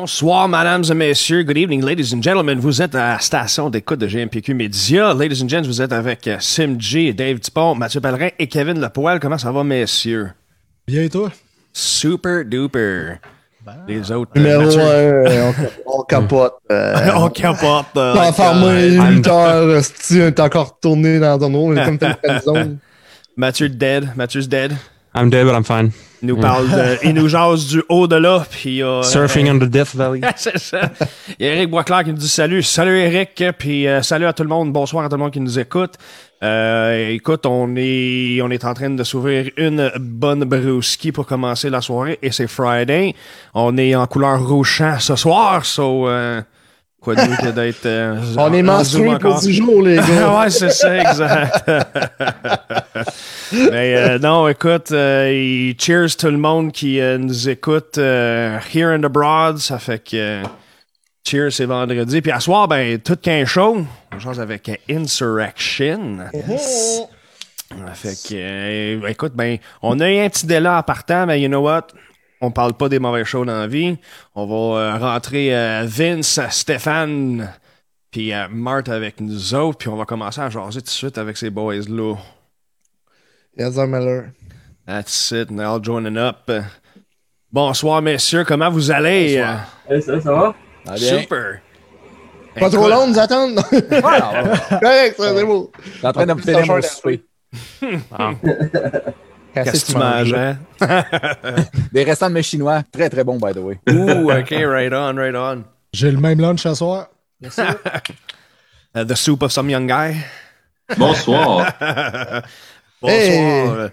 Bonsoir, mesdames et messieurs. Good evening, ladies and gentlemen. Vous êtes à la station d'écoute de GMPQ Media. Ladies and gents, vous êtes avec euh, Sim G, Dave Dupont, Mathieu Pellerin et Kevin Lepoil. Comment ça va, messieurs? Bien et toi? Super duper. Les autres. Numéro Mathieu- 1, euh, on, on capote. euh, on capote. euh, T'as enfermé euh, 8 heures, si est encore tourné dans ton eau, comme zone. Mathieu dead. Mathieu's dead. I'm dead, but I'm fine. Il nous parle de, il nous jase du au-delà, puis euh, Surfing on the Death Valley. c'est ça. Il y a Eric Boisclair qui nous dit salut. Salut Eric, puis euh, salut à tout le monde. Bonsoir à tout le monde qui nous écoute. Euh, écoute, on est, on est en train de s'ouvrir une bonne brewski pour commencer la soirée et c'est Friday. On est en couleur rouge champ ce soir, so, euh, quoi de mieux que d'être... euh, On est en menstrué pour encore? 10 jours, les gars. ouais, c'est ça, exact. Mais euh, non, écoute, euh, cheers tout le monde qui euh, nous écoute euh, here and abroad. Ça fait que euh, cheers, c'est vendredi. Puis à soir, ben, tout qu'un show. On change avec Insurrection. Ça fait que, euh, écoute, ben, on a eu un petit délai en partant, mais you know what? On parle pas des mauvais shows dans la vie. On va euh, rentrer euh, Vince, Stéphane, puis euh, Marthe avec nous autres, puis on va commencer à jaser tout de suite avec ces boys-là. Yes, I'm Miller. That's it, they're all joining up. Bonsoir, messieurs, comment vous allez? Hey, ça, ça va? Super. Pas trop long de nous attendre. Correct, c'est beau. T'es en train de me faire mon souper. Qu'est-ce que tu manges, hein? Des restants de mes chinois. Très, très bon, by the way. Ouh, OK, right on, right on. J'ai le même lunch ce soir. Uh, the soup of some young guy. Bonsoir. Bonsoir. Hey.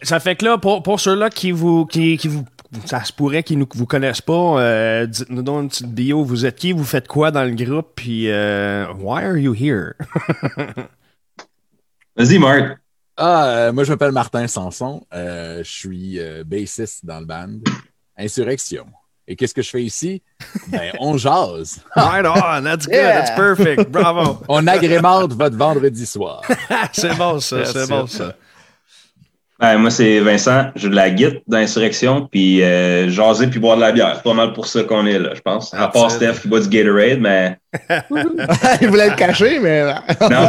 Ça fait que là, pour, pour ceux-là qui vous, qui, qui vous, ça se pourrait qu'ils ne vous connaissent pas, euh, dites-nous donc une petite bio. Vous êtes qui? Vous faites quoi dans le groupe? Puis, euh, why are you here? Vas-y, Marc. Ah, euh, moi, je m'appelle Martin Sanson. Euh, je suis euh, bassiste dans le band Insurrection. Et qu'est-ce que je fais ici? Ben, on jase. right on, that's good, Yeah. that's perfect, bravo. On agrémente votre vendredi soir. c'est bon ça, Yes, c'est bon ça. Ben, moi, c'est Vincent. Je joue de la guitare d'insurrection, puis euh, jaser puis boire de la bière. C'est pas mal pour ça qu'on est là, je pense. À part. Steph qui boit du Gatorade, mais Il voulait le cacher, mais. non,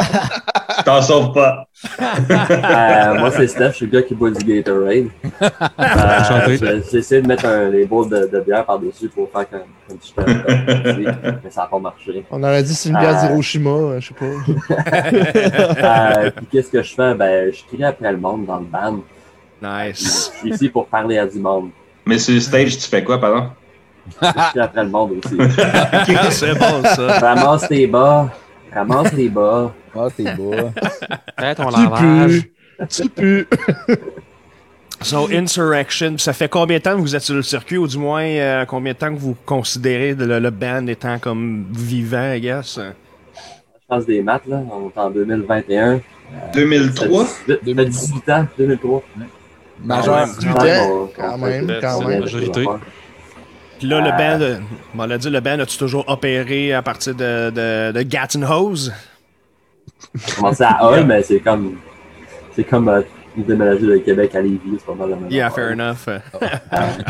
t'en sauves pas. Euh, moi, c'est Steph, je suis le gars qui boit du Gatorade. Enchanté. Euh, essayé de mettre un, des bowls de, de bière par-dessus pour faire comme, comme si j'étais mais ça n'a pas marché. On aurait dit c'est une bière d'Hiroshima, euh, je sais pas. Euh, puis qu'est-ce que je fais? Ben, je crie après le monde dans le band. Nice. Je suis ici pour parler à du monde. Mais sur le stage, tu fais quoi, pardon? Je crie après le monde aussi. c'est bon ça. Ramasse tes bas. Ramasse tes bas. Ah, t'es beau. Fais ton Tu lavage. Tu pues. So, Insurrection, ça fait combien de temps que vous êtes sur le circuit, ou du moins, euh, combien de temps que vous considérez le, le band étant comme vivant, I guess? Je passe des maths, là. On est en 2021. 2003? Ça fait 18 ça fait 18 ans, 2003. Majeur. 18 ans, quand même, quand même. Majorité. Puis là, le Euh, band, euh, on l'a dit, le band, as-tu toujours opéré à partir de, de, de Gatton Hose? J'ai commencé à Hull, mais c'est comme. C'est comme euh, déménager de Québec à Lévis, c'est pas mal la même Yeah, fair enough. Euh,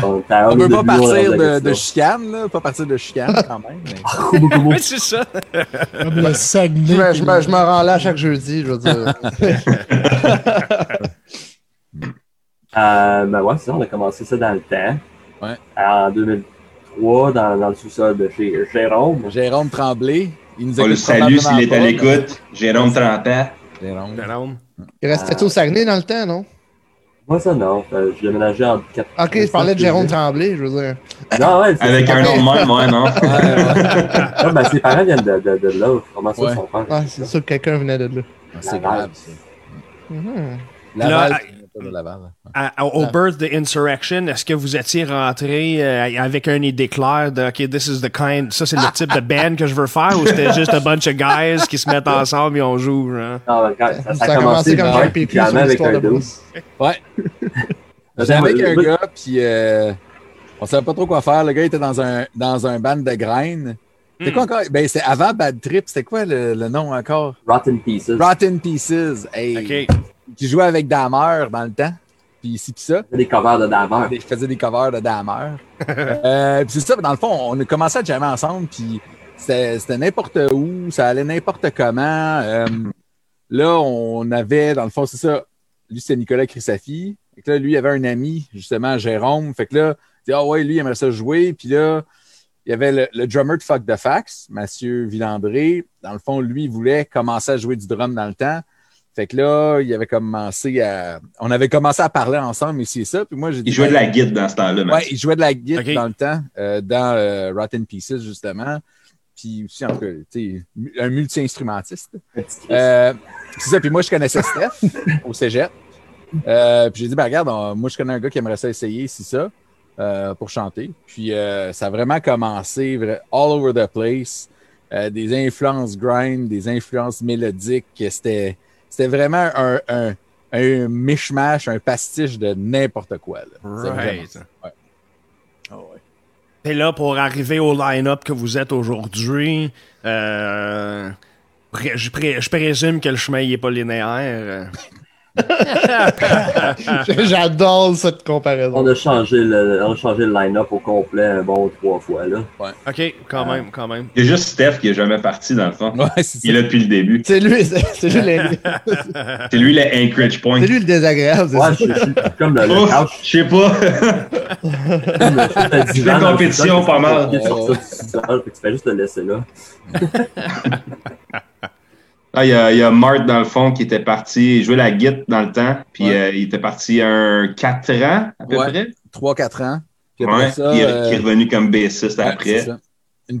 on peut pas partir de, chicane, là. Pas partir de chicane, quand même. mais-. Oui, c'est ça. Comme le Saguenay. Je me, je me- rends là chaque jeudi, je veux dire. Euh, ben ouais, c'est ça, on a commencé ça dans le temps. Ouais. En 2003, dans, dans le sous-sol de chez Jérôme. Jérôme Tremblay. Il nous On le salue s'il est à l'écoute. Jérôme 30 ans. mais- Jérôme. Jérôme. Il restait au Saguenay dans le temps, non? Moi, ça, non. Euh, je déménageais en 4 Ok, je parlais de Jérôme Tremblay, je veux dire. Non, ouais, c'est Avec un nom de même, ouais, non? Ouais, ben, ses parents viennent de, de, de là. Comment ça, Ouais. son père? Ah, c'est sûr que quelqu'un venait de là. C'est grave, ça. Laval, Là, c'est pas de Laval. À- à- au birth de Insurrection, est-ce que vous étiez rentré euh, avec une idée claire de OK, this is the kind, ça c'est le type de band que je veux faire ou c'était juste a bunch of guys qui se mettent ensemble et on joue? Genre? Non, ben, quand- ça, Ça a commencé comme un sur avec l'histoire un de. Ouais. J'étais avec un gars, puis euh, on savait pas trop quoi faire. Le gars était dans un, dans un band de graines. C'était quoi encore? Ben, c'était avant Bad Trip. C'était quoi le, le nom encore? Rotten Pieces. Rotten Pieces. Hey, OK. Qui jouait avec Damer dans le temps. puis ici, puis ça. Des covers de Damer. Je faisais des covers de Dahmer. euh, puis c'est ça, dans le fond, on a commencé à jammer ensemble, puis c'était n'importe où, ça allait n'importe comment. Euh, là, on avait, dans le fond, c'est ça, lui, c'était Nicolas Chrisafi. Fait que là, lui, il avait un ami, justement, Jérôme. Fait que là, il dit, ah ouais, lui, il aimerait ça jouer. Puis là, il y avait le, le drummer de Fuck the Fax, Mathieu Villandré. Dans le fond, lui, il voulait commencer à jouer du drum dans le temps. Fait que là, il avait commencé à. On avait commencé à parler ensemble, ici et ça. Puis moi, j'ai dit. Il jouait de ben, la guide dans ce temps-là. Ouais, il jouait de la guitare Ok. dans le temps, euh, dans euh, Rotten Pieces, justement. Puis aussi, en tout cas, tu sais, mu- un multi-instrumentiste. Euh, c'est ça. Puis moi, je connaissais Steph au cégep. Euh, puis j'ai dit, ben regarde, on- moi, je connais un gars qui aimerait ça essayer, c'est ça, euh, pour chanter. Puis euh, ça a vraiment commencé all over the place. Euh, des influences grind, des influences mélodiques. C'était, c'était vraiment un, un, un mishmash, un pastiche de n'importe quoi. là. Right. Ouais. Ah ouais. Et là, pour arriver au line-up que vous êtes aujourd'hui, euh, je présume que le chemin n'est pas linéaire. J'adore cette comparaison. On a changé le, on a changé le line-up au complet un bon trois fois, là. OK, quand même, quand même. Il y a juste Steph qui est jamais parti, dans le fond. Ouais, c'est. Il est là depuis le début. C'est lui, c'est c'est lui, le- C'est lui le Anchorage Point. c'est lui le désagréable. c'est Ouais, ça. je, je comme Ouf, je sais pas. Je fais compétition pas mal. Tu fais juste le laisser là. Ah, il y a, il y a Mart, dans le fond, qui était parti, il jouait la guitare dans le temps, puis Ouais. euh, il était parti un 4 ans, à peu Ouais. près. 3-4 ans. Puis après Ouais, ça, puis, euh, qui est revenu comme bassiste ouais, après.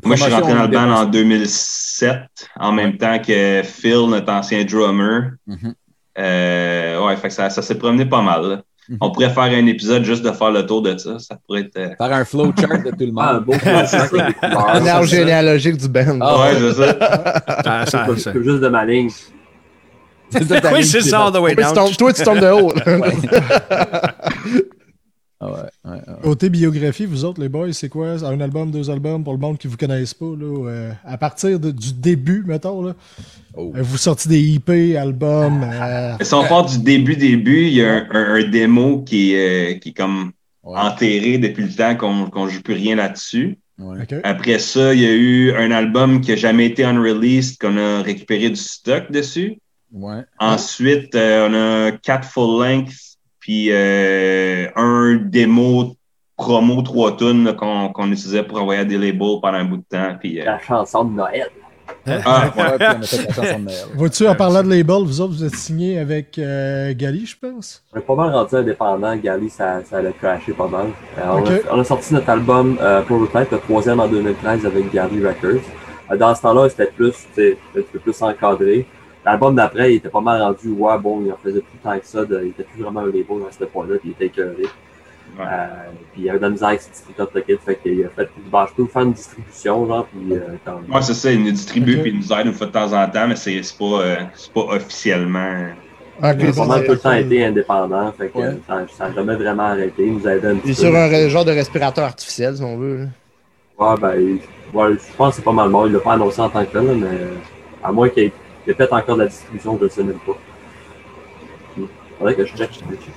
Moi, je suis rentré dans le band en de- 2007, en même temps que Phil, notre ancien drummer. Mhm. Euh, ouais, fait que ça, ça s'est promené pas mal. là. Mhm. On pourrait faire un épisode juste de faire le tour de ça. Ça pourrait être. euh, Faire un flowchart de tout le Ah, un monde. beau. Un arbre généalogique du band. Ah, ouais, c'est ça. Ça- ça- juste de ma ligne. C'est ça, oui, c'est all the way Toi, tu down. tombes, toi, tu tombes de haut. Ah ouais, ouais, ouais. Côté biographie, vous autres, les boys, c'est quoi? Un album, deux albums pour le monde qui vous connaisse pas? Là, euh, à partir de- du début, mettons, là, Oh. euh, vous sortez des IP, albums. euh, Si on part du début, début, il y a un, un- un démo qui est, euh, qui est comme Ouais, enterré depuis le temps qu'on qu'on joue plus rien là-dessus. ouais. Après ça, il y a eu un album qui a jamais été unreleased, qu'on a récupéré du stock dessus. Ouais. Ensuite, euh, on a quatre full length, puis euh, un démo promo trois tunes là, qu'on utilisait pour envoyer à des labels pendant un bout de temps. Puis, euh, La chanson de Noël. Ah, ouais. Ouais, puis on a fait la chanson de Noël. Vois-tu, en parlant de label, vous autres, vous êtes signés avec euh, Gali, je pense? On est pas mal rendu indépendant. Gali, ça, ça a crashé pas mal. Euh, on, a, on a sorti notre album euh, Prototype, le troisième en 2013 avec Gali Records. Euh, dans ce temps-là, c'était plus, un petit peu plus encadré. L'album d'après, il était pas mal rendu, ouais, bon, il en faisait plus tant que ça. de- il était plus vraiment un label à ce point-là, puis il était écœuré. Ouais. Euh, puis il y avait de la misère avec ses distributeurs de kit, fait qu'il a fait, bah, je peux vous faire une distribution, genre, puis euh, Ouais, c'est ça, il nous distribue Ok. puis il nous aide une fois de temps en temps, mais c'est c'est pas, euh, c'est pas officiellement. Ok, il a tout le temps été indépendant, fait que Ouais. euh, ça, ça a jamais vraiment arrêté. Il nous aidait un Il est sur un re- genre de respirateur artificiel, si on veut. là. Ouais, ben, ouais, je pense que c'est pas mal mort. Il l'a pas annoncé en tant que tel, là, mais à moins qu'il peut-être encore de la distribution, je le sais même pas. Il faudrait que je check.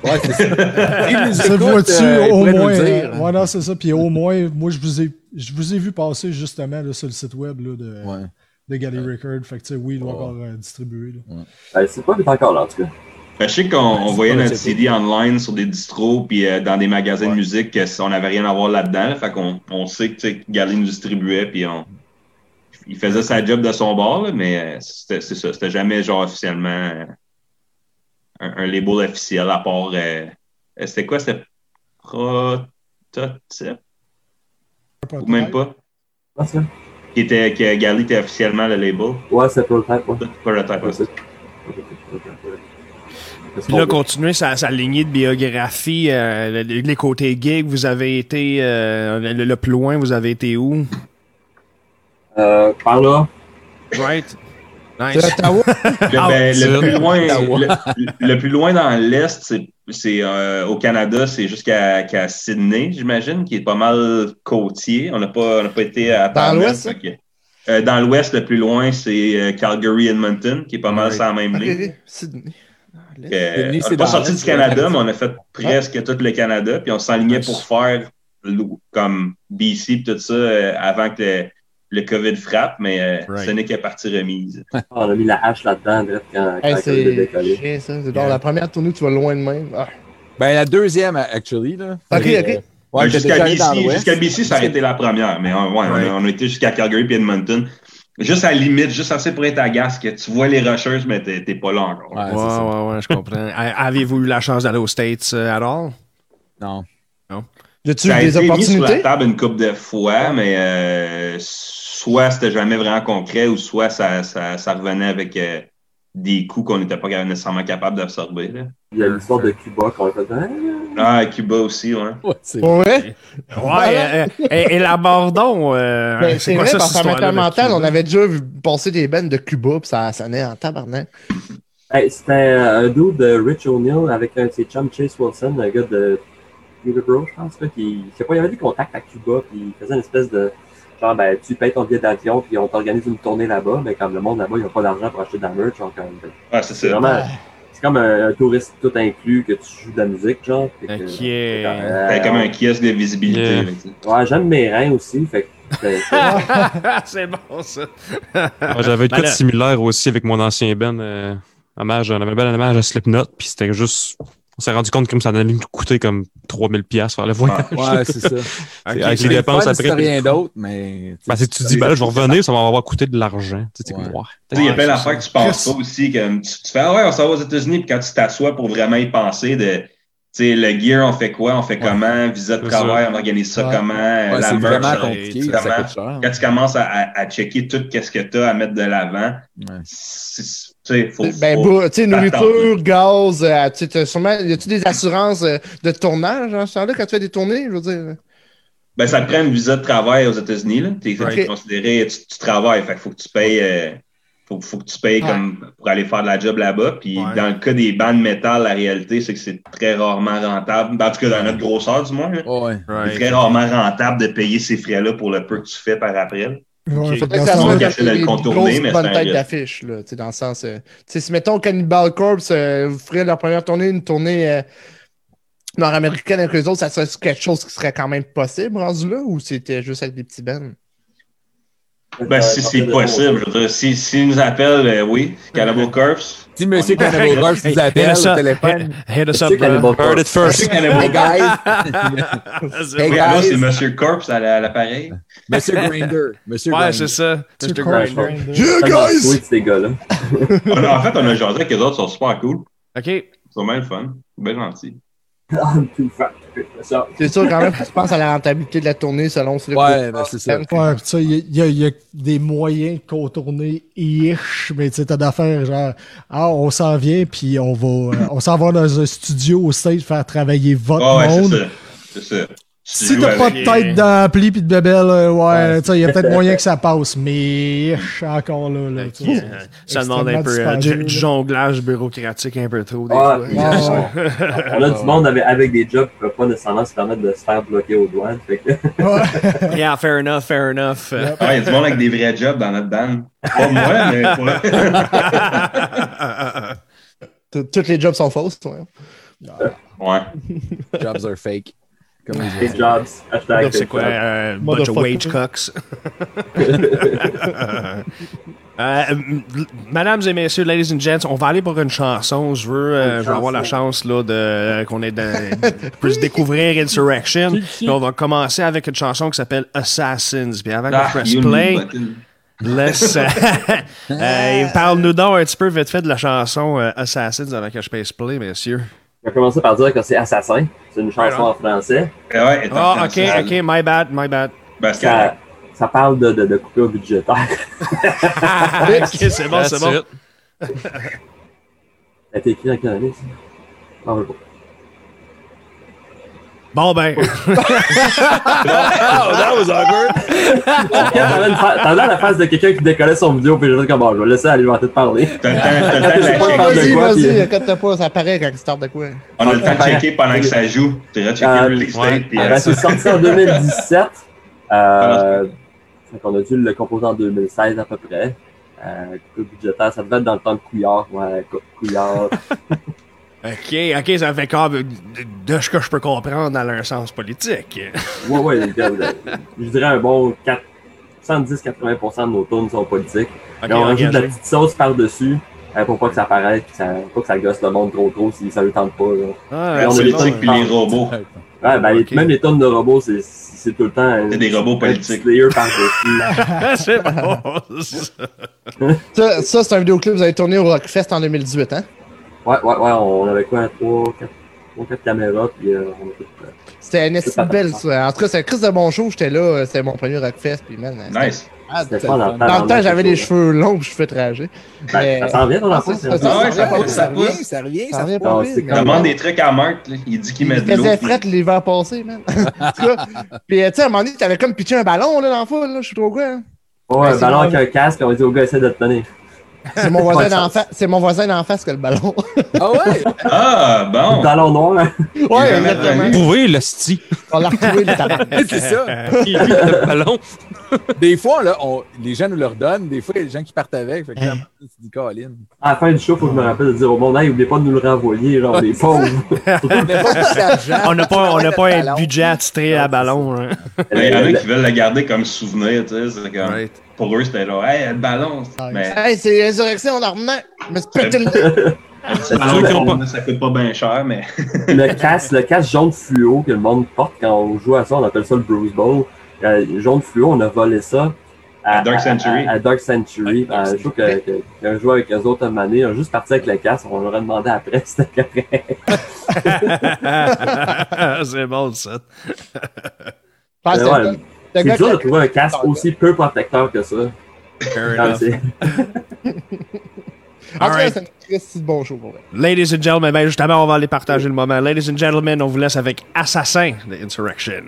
Ouais, c'est ça. Vois-tu euh, au moins. euh, ouais, non, c'est ça. Puis au moins, moi, je vous ai, je vous ai vu passer justement là, sur le site web là, de, Ouais. de Gali Record. Fait que, tu sais, oui, il doit Ouais. encore euh, distribuer. là. Ben, c'est pas est encore là, en tout cas. Ben, je sais qu'on on voyait notre CD online sur des distros puis euh, dans des magasins de musique que on n'avait rien à voir là-dedans. là. fait qu'on on sait que Gali nous distribuait puis on il faisait sa job de son bord, là, mais euh, c'était c'est ça. C'était jamais genre officiellement euh, un, un label officiel à part. euh, euh, c'était quoi? C'était Prototype? Ou même pas? Ça? Qui était, que Gali était officiellement le label? Ouais, c'est Prototype, ouais. Prototype, Ouais, Puis là, continuer sa, sa lignée de biographie, euh, les, les côtés gig, vous avez été euh, le, le plus loin, vous avez été où? Euh, par là, Right? C'est Nice. Ottawa. Le, ben, le Sud. plus loin, le, le plus loin dans l'Est, c'est, c'est euh, au Canada, c'est jusqu'à qu'à Sydney, j'imagine, qui est pas mal côtier. On n'a pas, on n'a pas été à Dans l'Ouest, fait que- euh, dans l'Ouest, le plus loin, c'est euh, Calgary, Edmonton, qui est pas mal la même ligne. Sydney. Euh, Sydney, on n'est pas sorti du Canada, mais on a fait presque tout le Canada, puis on s'enlignait pour faire comme BC et tout ça euh, avant que le, COVID frappe, mais euh, Right. ce n'est qu'à partie remise. On a mis la hache là-dedans, quand, quand Hey, le c'est ça. C'est genre la première tournée, tu vas loin de même. Ah. Ben, la deuxième, actually. Là. Ok, ok. ouais, Ouais, t'es jusqu'à BC, BC, ça a été la première, mais ouais, on, a, Right. on a été jusqu'à Calgary et Edmonton. Juste à la limite, juste assez pour être à gas, que tu vois les rushers, mais t'es pas là encore. Ouais, Ouais, ouais, ouais, je comprends. Avez-vous eu la chance d'aller aux States euh, at all? Non. As-tu Ça a eu des été mis sur la opportunités? table une couple de fois, mais euh, soit c'était jamais vraiment concret, ou soit ça, ça, ça revenait avec euh, des coups qu'on n'était pas nécessairement capable d'absorber. Il y a l'histoire de Cuba qu'on a fait. Ah, Ah, Cuba aussi, ouais. Ouais, c'est Pour vrai? Ouais, euh, donc. euh, Ben, c'est vrai, ça, parce qu'en mental, on avait déjà vu passer des bandes de Cuba, puis ça sonnait en tabarnak. Hey, C'était un dude de Rich O'Neill avec un de ses chums Chase Wilson, un gars de Peterborough, je pense, là, qui, je sais pas, il avait des contacts à Cuba, puis il faisait une espèce de genre, ben, tu payes ton billet d'avion, puis on t'organise une tournée là-bas, mais comme le monde là-bas, il n'a pas d'argent pour acheter de la merch, genre, comme, Ouais, c'est c'est ça. vraiment, c'est comme un, un touriste tout inclus que tu joues de la musique, genre. fait que, Ok. euh, comme un kiosque de visibilité. Yeah. Ouais, j'aime mes reins aussi, fait que, c'est- bon, ça. Ouais, J'avais une Ben là- similaire aussi avec mon ancien Ben. Euh, hommage, on avait un bel hommage à Slipknot, puis c'était juste. On s'est rendu compte que ça allait nous coûter comme 3000$ piastres faire le voyage. Ouais, c'est ça. Avec les dépenses Fun, après. rien d'autre, mais. Ben, si tu te dis, ben là, je vais revenir, ça va m'avoir coûté de l'argent. Tu sais, Ouais. comme, Il y a plein d'affaires que tu penses pas aussi. Comme tu, tu fais, ah ouais, on s'en va aux États-Unis, puis quand tu t'assois pour vraiment y penser de, tu sais, le gear, on fait quoi, on fait comment, visa de travail, ça. on organise ça Ouais. comment, Ouais, la c'est merch. vraiment ça, compliqué, ça coûte cher. Quand tu commences à, à, à checker tout ce que tu as à mettre de l'avant, Faut, Ben, faut- bah, tu sais, nourriture, gaz, euh, tu sais, t'as sûrement, y a-tu des assurances euh, de tournage en ce temps-là quand tu fais des tournées, je veux dire? Ben, ça te prend une visa de travail aux États-Unis. là. T'es considéré, tu, tu travailles. Fait qu'il faut que tu payes, euh, faut, faut que tu payes Ouais. comme pour aller faire de la job là-bas. Puis Ouais. dans le cas des bandes métal, la réalité, c'est que c'est très rarement rentable. Ben, En tout cas, dans notre grosseur, du moins. là. Ouais. C'est très rarement rentable de payer ces frais-là pour le peu que tu fais par après. Ça on de le contourner, mais c'est risque. d'affiche, là, tu sais, dans le sens... euh, tu sais, si, mettons, Cannibal Corpse euh, vous ferait leur première tournée, une tournée euh, nord-américaine avec eux autres, ça serait quelque chose qui serait quand même possible, rendu là, ou c'était juste avec des petits bands? Ben, si c'est possible, je veux dire, si, nous appellent, euh, oui, Cannibal Corpse. Si Monsieur Cannibal Corpse vous appelle hit us au up. téléphone. Hit us up, C'est bro. Cannibal Heard Corpse. it first. Hey guys! C'est Hey, guys. c'est Monsieur Corpse à la- à l'appareil. Monsieur Grinder. Monsieur Ouais, c'est ça. cours, Grinder. Yeah, guys! sweet, ces gars-là. On a- en fait, on a jasé avec eux autres, ils sont super cool. OK. Ils sont bien le fun. Bien gentils. C'est sûr, quand même, que tu penses à la rentabilité de la tournée selon ce Ouais, ben, c'est ça. Ouais, pis ça, il y, a- y y des moyens de contourner ish, mais tu sais, t'as d'affaires genre, ah, on s'en vient, puis on va, euh, on s'en va dans un studio au stage faire travailler votre ouais, c'est monde. ça. C'est ça. Si t'as pas de tête d'ampli pis de bébelle, euh, ouais, Ouais. tu sais, il y a peut-être moyen que ça passe, mais encore là, là, Ok, sais, euh, Ça demande un peu euh, du, jonglage bureaucratique un peu trop des Ah, fois. Ah, euh, on a du monde avec, avec des jobs qui ne peuvent pas nécessairement se permettre de se faire bloquer aux douanes. Fait que, Ouais. Yeah, fair enough, fair enough. Ah, il y a du monde avec des vrais jobs dans notre band. Pas moi, mais pas. Toutes les jobs sont fausses, ouais. Ouais. Jobs are fake. Disent. jobs, hashtag C'est quoi? Euh, bunch of wage cocks. Euh, Mesdames et messieurs, ladies and gents, on va aller pour une chanson. Je veux, euh, je vais avoir la chance là de euh, qu'on ait de, plus découvrir Insurrection. Puis on va commencer avec une chanson qui s'appelle Assassins. Puis avant Ah, qu'on press you play, fucking- laisse. euh, Parle-nous donc un petit peu vite fait de la chanson euh, Assassins avant que je passe play, messieurs. On va commencer par dire que c'est Assassin. C'est une chanson en français. Eh ouais, Ah, ok, ok, my bad, my bad. Parce que Ça, ça parle de, de, de coupure budgétaire. ok, c'est bon, c'est bon. Ça a été écrit en année, ça? Ah, ouais, bon. Bon ben, Oh, that was awkward. T'avais la face de quelqu'un qui décollait son vidéo, puis j'ai dit comme, bon, je vais laisser aller tête parler. t'as le temps, t'as le temps de checker. de Vas-y, vas-y, pas, ça apparaît quand tu startes de quoi. On a le temps de checker pendant que ça joue. Checker Euh, le release ouais. date. puis, Ah, ben, c'est sorti en 2017. Euh, fait qu'on a dû le composer en 2016 à peu près. Euh, budgétaire, ça devait être dans le temps de Couillard. Ouais, Couillard. OK, OK, ça fait comme de, de ce que je peux comprendre dans leur sens politique. Ouais, ouais, les gars, je dirais un bon 4 70-80% de nos tournes sont politiques. On rajoute de la petite sauce par-dessus euh, pour pas que ça paraisse, puis ça, pas que ça gosse le monde trop trop si ça lui tente pas. Là. Ah, Et on a les puis les robots. Ouais, ben. Même les tonnes de robots, c'est- c'est tout le temps. un- C'est des robots un politiques. layer par-dessus. c'est bon. ça. Ça, ça, c'est un vidéoclip que vous avez tourné au Rockfest en 2018, hein? Ouais, ouais, ouais, on avait quoi, 3, 4, 4 caméras, puis euh, on a tout. euh, C'était une pas belle, ça. En tout cas, c'est un Chris de bon show. J'étais là. euh, C'était mon premier Rockfest. Puis, man, Nice. C'était c'était pas le dans le Dans le temps, j'avais les cheveux longs, je fais trager. Ben, ça s'en vient dans la c'est ça, Ah ouais, ça, ça pousse, ça revient, pousse. ça revient, Ça revient pousse. pas vite, Demande des trucs à Marc, il dit qu'il Il met de l'eau. faisait puis- fret l'hiver passé, man. en tout cas, puis, euh, tu sais, à un moment donné, t'avais comme pitché un ballon, là, dans la foule, là. Je suis trop quoi, hein. Ouais, Ouais, un ballon avec un casque, on dit au gars, essaie de te tenir. C'est mon voisin de d'en face. C'est mon voisin d'en face que le ballon. Ah ouais? Ah, bon. Ballon noir. hein. ouais, exactement. Trouvé le sti. On l'a retrouvé, le c'est ça. Il vit le ballon. Des fois, là, on- les gens nous le redonnent. Des fois, il y a des gens qui partent avec. Fait que là, tu dis, Colin. À la fin du show, faut que je me rappelle de dire au monde, hey, oubliez pas de nous le renvoyer, genre, les pauvres. On n'a pas, on n'a pas un budget attitré à ballon. hein. Il y en a qui veulent le garder comme souvenir, tu sais. c'est comme- Right. Pour eux, c'était genre, hey, le ballon. Mais Hey, c'est Résurrection d'Armand. Je me suis pété le ballon, ça coûte pas bien cher, mais. le casque, le casque jaune fluo que le monde porte quand on joue à ça, on appelle ça le Bruce Bowl. Euh, jaune fluo, on a volé ça. À Dark Century. À, à Dark Century. Ouais, Dark Euh, je trouve que, que, qu'un joueur avec eux autres à année, on a juste parti avec le casque, on leur a demandé après si c'était correct. c'est bon, ça. Ouais, C'est dur de trouver un casque aussi peu protecteur que ça. Fair enough. En tout cas, Alright. c'est un bon show pour vrai. Ladies and gentlemen, ben justement, on va aller partager le moment. Ladies and gentlemen, on vous laisse avec Assassin de Insurrection.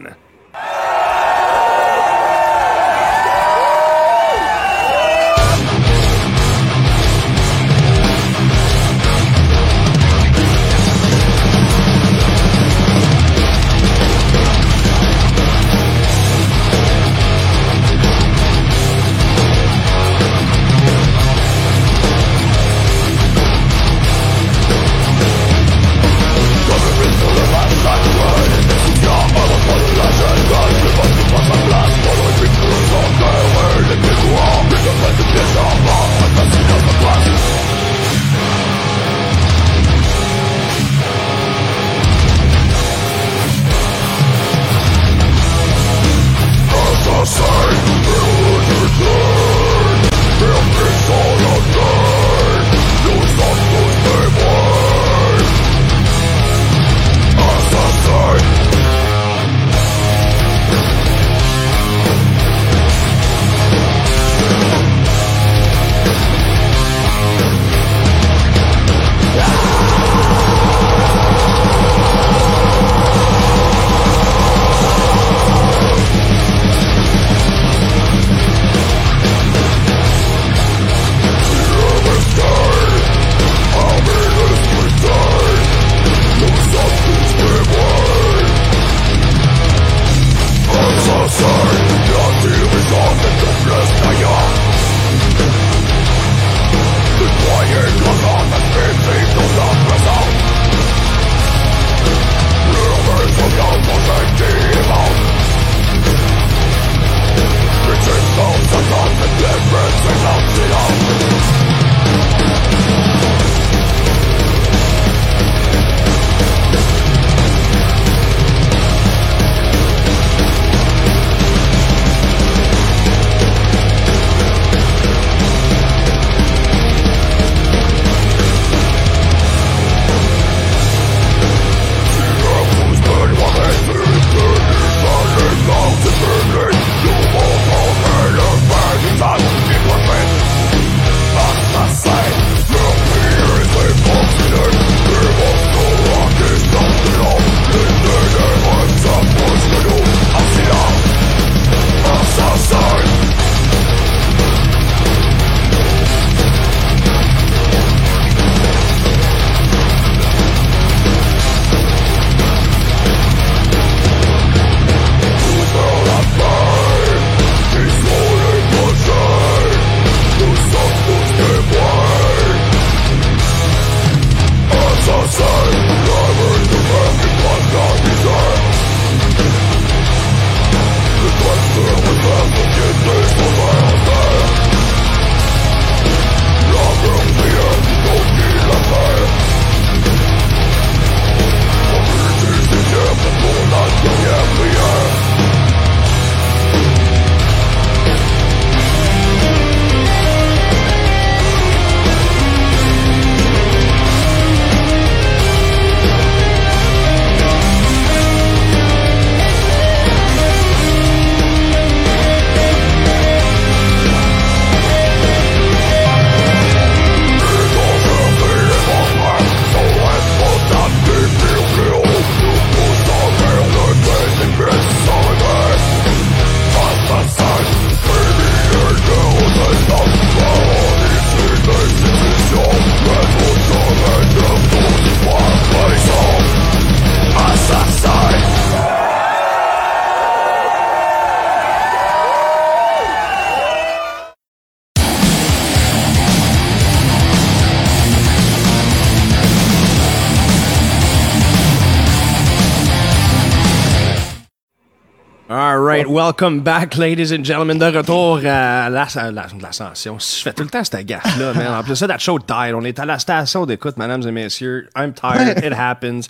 Welcome back, ladies and gentlemen, de retour à la- à la- l'ascension. Je fais tout le temps cette gaffe-là, man. En plus, ça, that show died. On est à la station d'écoute, mesdames et messieurs. I'm tired, it happens.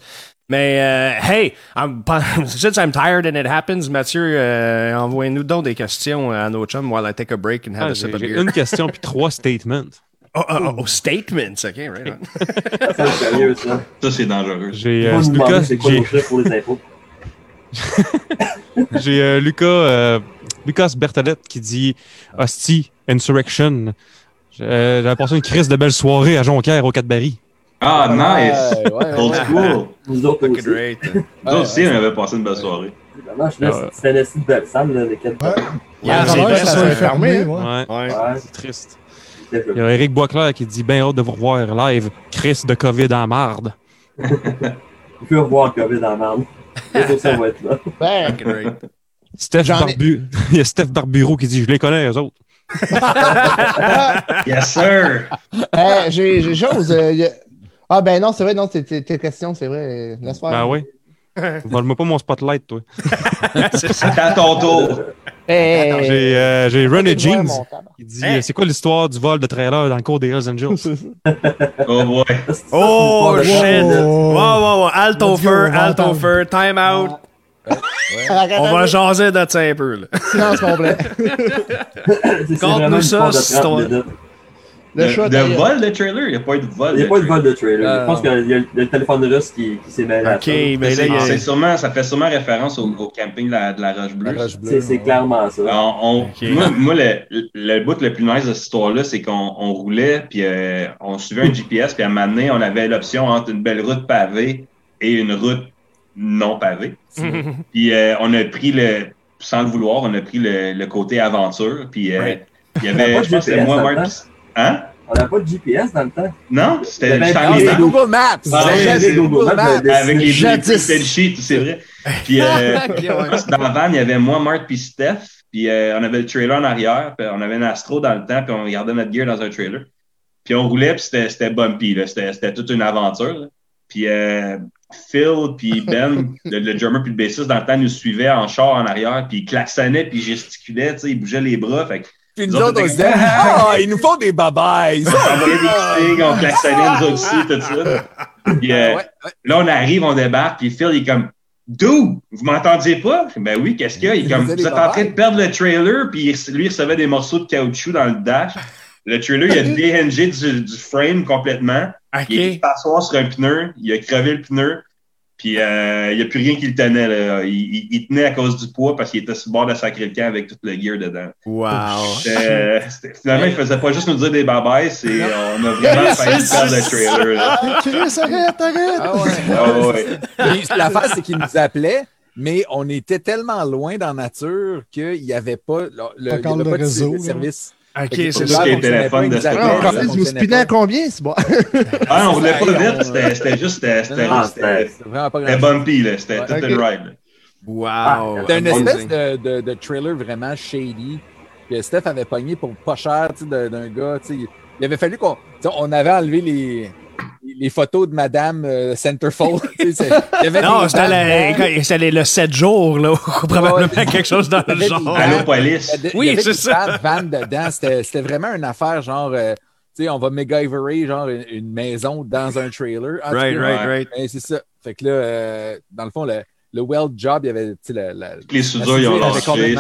Mais, euh, hey, I'm, since I'm tired and it happens, Mathieu, euh, envoyez-nous donc des questions à nos chums while I take a break and have Ah, a sip of beer. une question puis trois statements. Oh, oh, oh, oh, statements, OK, right on. C'est sérieux, ça. Ça, c'est dangereux. J'ai euh, Lucas, c'est quoi j'ai- pour les impôts? j'ai euh, Lucas, euh, Lucas Berthollet qui dit Hostie, Insurrection. J'ai- euh, J'avais passé une crise de belle soirée à Jonquière au 4 barils. Ah, nice! Ouais, ouais, Old ouais. school! Nous autres aussi. Nous autres aussi, on avait passé une belle soirée. Vraiment, je laisse- C'était une esti de belle salle, là, les quatre. Ouais. Yeah, Ça a fait fermé, ouais. Ouais, Ouais. Ouais, c'est triste. Il y a Eric Boisclair qui dit Ben hâte de vous revoir live. Crise de COVID en marde. On peut revoir le COVID en marde. Va être là. Ben. Steph ai- Barbu... Il y a Steph Barburo qui dit Je les connais, eux autres. Yes, sir! j'ai j'ai chose. euh, Ah, ben non, c'est vrai, non, c'est tes questions, c'est vrai. Laisse faire. Ben oui. Vole-moi pas mon spotlight, toi. C'est ça. C'est à ton tour! Hey, J'ai euh, j'ai René Jeans qui dit Hey. euh, C'est quoi l'histoire du vol de trailer dans le cours des Hells Angels? Oh boy! Oh, shit. Wow, wow, wow. Alto entendre. fur, time out. On va jaser de ça un peu, là. Silence complet. Conte-nous ça, histoire de c'est 30 ton- minutes. Le De, de vol de trailer? Il n'y a pas eu de vol. Il n'y a de pas de trailer. vol de trailer. Euh, Je pense qu'il y a- il y a le téléphone russe qui, qui s'est mêlé à Ok, ça. mais là, a- sûrement, ça fait sûrement référence au, au camping de la, de la Roche Bleue. C'est ouais. clairement ça. On- on- Ok. Moi, moi, le, le bout le plus nice de cette histoire-là, c'est qu'on on roulait, puis euh, on suivait un GPS, puis à un moment donné, on avait l'option entre une belle route pavée et une route non pavée. Puis euh, on a pris le, sans le vouloir, on a pris le, le côté aventure, puis euh, il y avait, je pense que c'était moi, Marc, le Hein? On n'a pas de GPS dans le temps. Non? C'était j'étais en Ah, c'est Google Maps! Ah, oui, Google Google Maps, Avec les. Excel sheets, c'est vrai. Puis euh, dans la van, il y avait moi, Marc, puis Steph. Puis euh, on avait le trailer en arrière. Puis on avait un Astro dans le temps. Puis on regardait notre gear dans un trailer. Puis on roulait, puis c'était c'était bumpy. C'était c'était toute une aventure. là. Puis euh, Phil, puis Ben, le, le drummer, puis le bassiste, dans le temps, nous suivaient en char en arrière. Puis ils klaxonnaient, puis ils gesticulaient. tu sais, Ils bougeaient les bras. Fait que Puis nous Nous autres, autres, on se Ah, ils nous font des babayes! on envoyait des kicks, on klaxonnait nous autres aussi, tout ça. Puis, euh, Ouais, ouais. Là, on arrive, on débarque, puis Phil, il est comme D'où? Vous m'entendiez pas? Ben oui, qu'est-ce qu'il y a? Il est comme, Vous êtes en train de perdre le trailer, puis lui, il recevait des morceaux de caoutchouc dans le dash. Le trailer, il a déhingé du, du frame complètement. Il est passé sur un pneu, il a crevé le pneu, puis euh, il n'y a plus rien qui le tenait. Là. Il, il- il tenait à cause du poids parce qu'il était sur le bord de sacrer le camp avec tout le gear dedans. Wow. Finalement, il faisait pas juste nous dire des babayes, c'est on a vraiment failli perdre le trailer. Là. Chris, arrête, arrête! Ah ouais. Ah ouais. Puis L'affaire, c'est qu'ils nous appelaient, mais on était tellement loin dans la nature qu'il n'y avait pas, le, le- Encore il y avait le pas de réseau, de là. service. Ok, c'est ça. téléphones pas, de cette vous spinez à combien, c'est bon? Ah, on voulait pas vite, c'était c'était juste, c'était c'était- c'était- C'était c'était bumpy, là. C'était Ok. une ride. Wow. C'était une espèce de, de, de trailer vraiment shady que Steph avait pogné pour pas cher tu sais, de- d'un gars. tu sais. Il avait fallu qu'on. On avait enlevé les, les photos de Madame euh, Centerfold. tu sais, Non, c'était le 7 jours, là, ou probablement Ouais. quelque chose dans le genre. avait- Oui, c'est ça. dedans. C'était c'était vraiment une affaire genre. euh, tu sais, on va MacGyverer genre une, une maison dans un trailer. En Right, cas, right, Ouais. right. c'est ça. Fait que là, euh, dans le fond, le, le weld job, il y avait, tu sais, la, la, Les soudures, ils ont lâché, c'était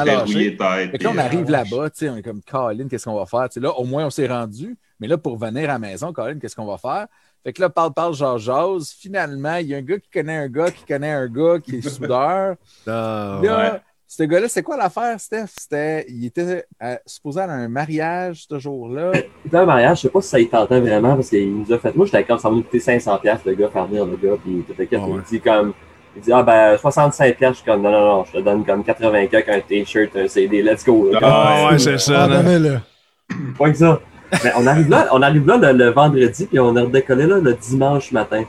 tête. fait que là, on puis, euh, arrive là-bas, tu sais, on est comme, Colin, qu'est-ce qu'on va faire? Tu sais, là, au moins, on s'est rendu. Mais là, pour venir à la maison, Colin, qu'est-ce qu'on va faire? Fait que là, parle, parle, genre, jase. Finalement, il y a un gars qui connaît un gars qui connaît un gars qui est soudeur. Ah, Là, ouais. ce gars-là, c'est quoi l'affaire, Steph? C'était, il était euh, supposé aller à un mariage ce jour-là. C'était un mariage, je sais pas si ça y tentait vraiment parce qu'il nous a fait. Moi, j'étais comme ça nous coûter 500$ le gars, faire venir le gars, puis tout. Ah ouais. Il dit comme. Il dit, ah ben, 65$, je suis comme, non, non, non, je te donne comme 80$ avec un t-shirt, un CD, let's go. Ah, ouais, c'est ça. Ah, là. Pas que ça. On arrive là, on arrive là le, le vendredi, puis on est redécollé là le dimanche matin.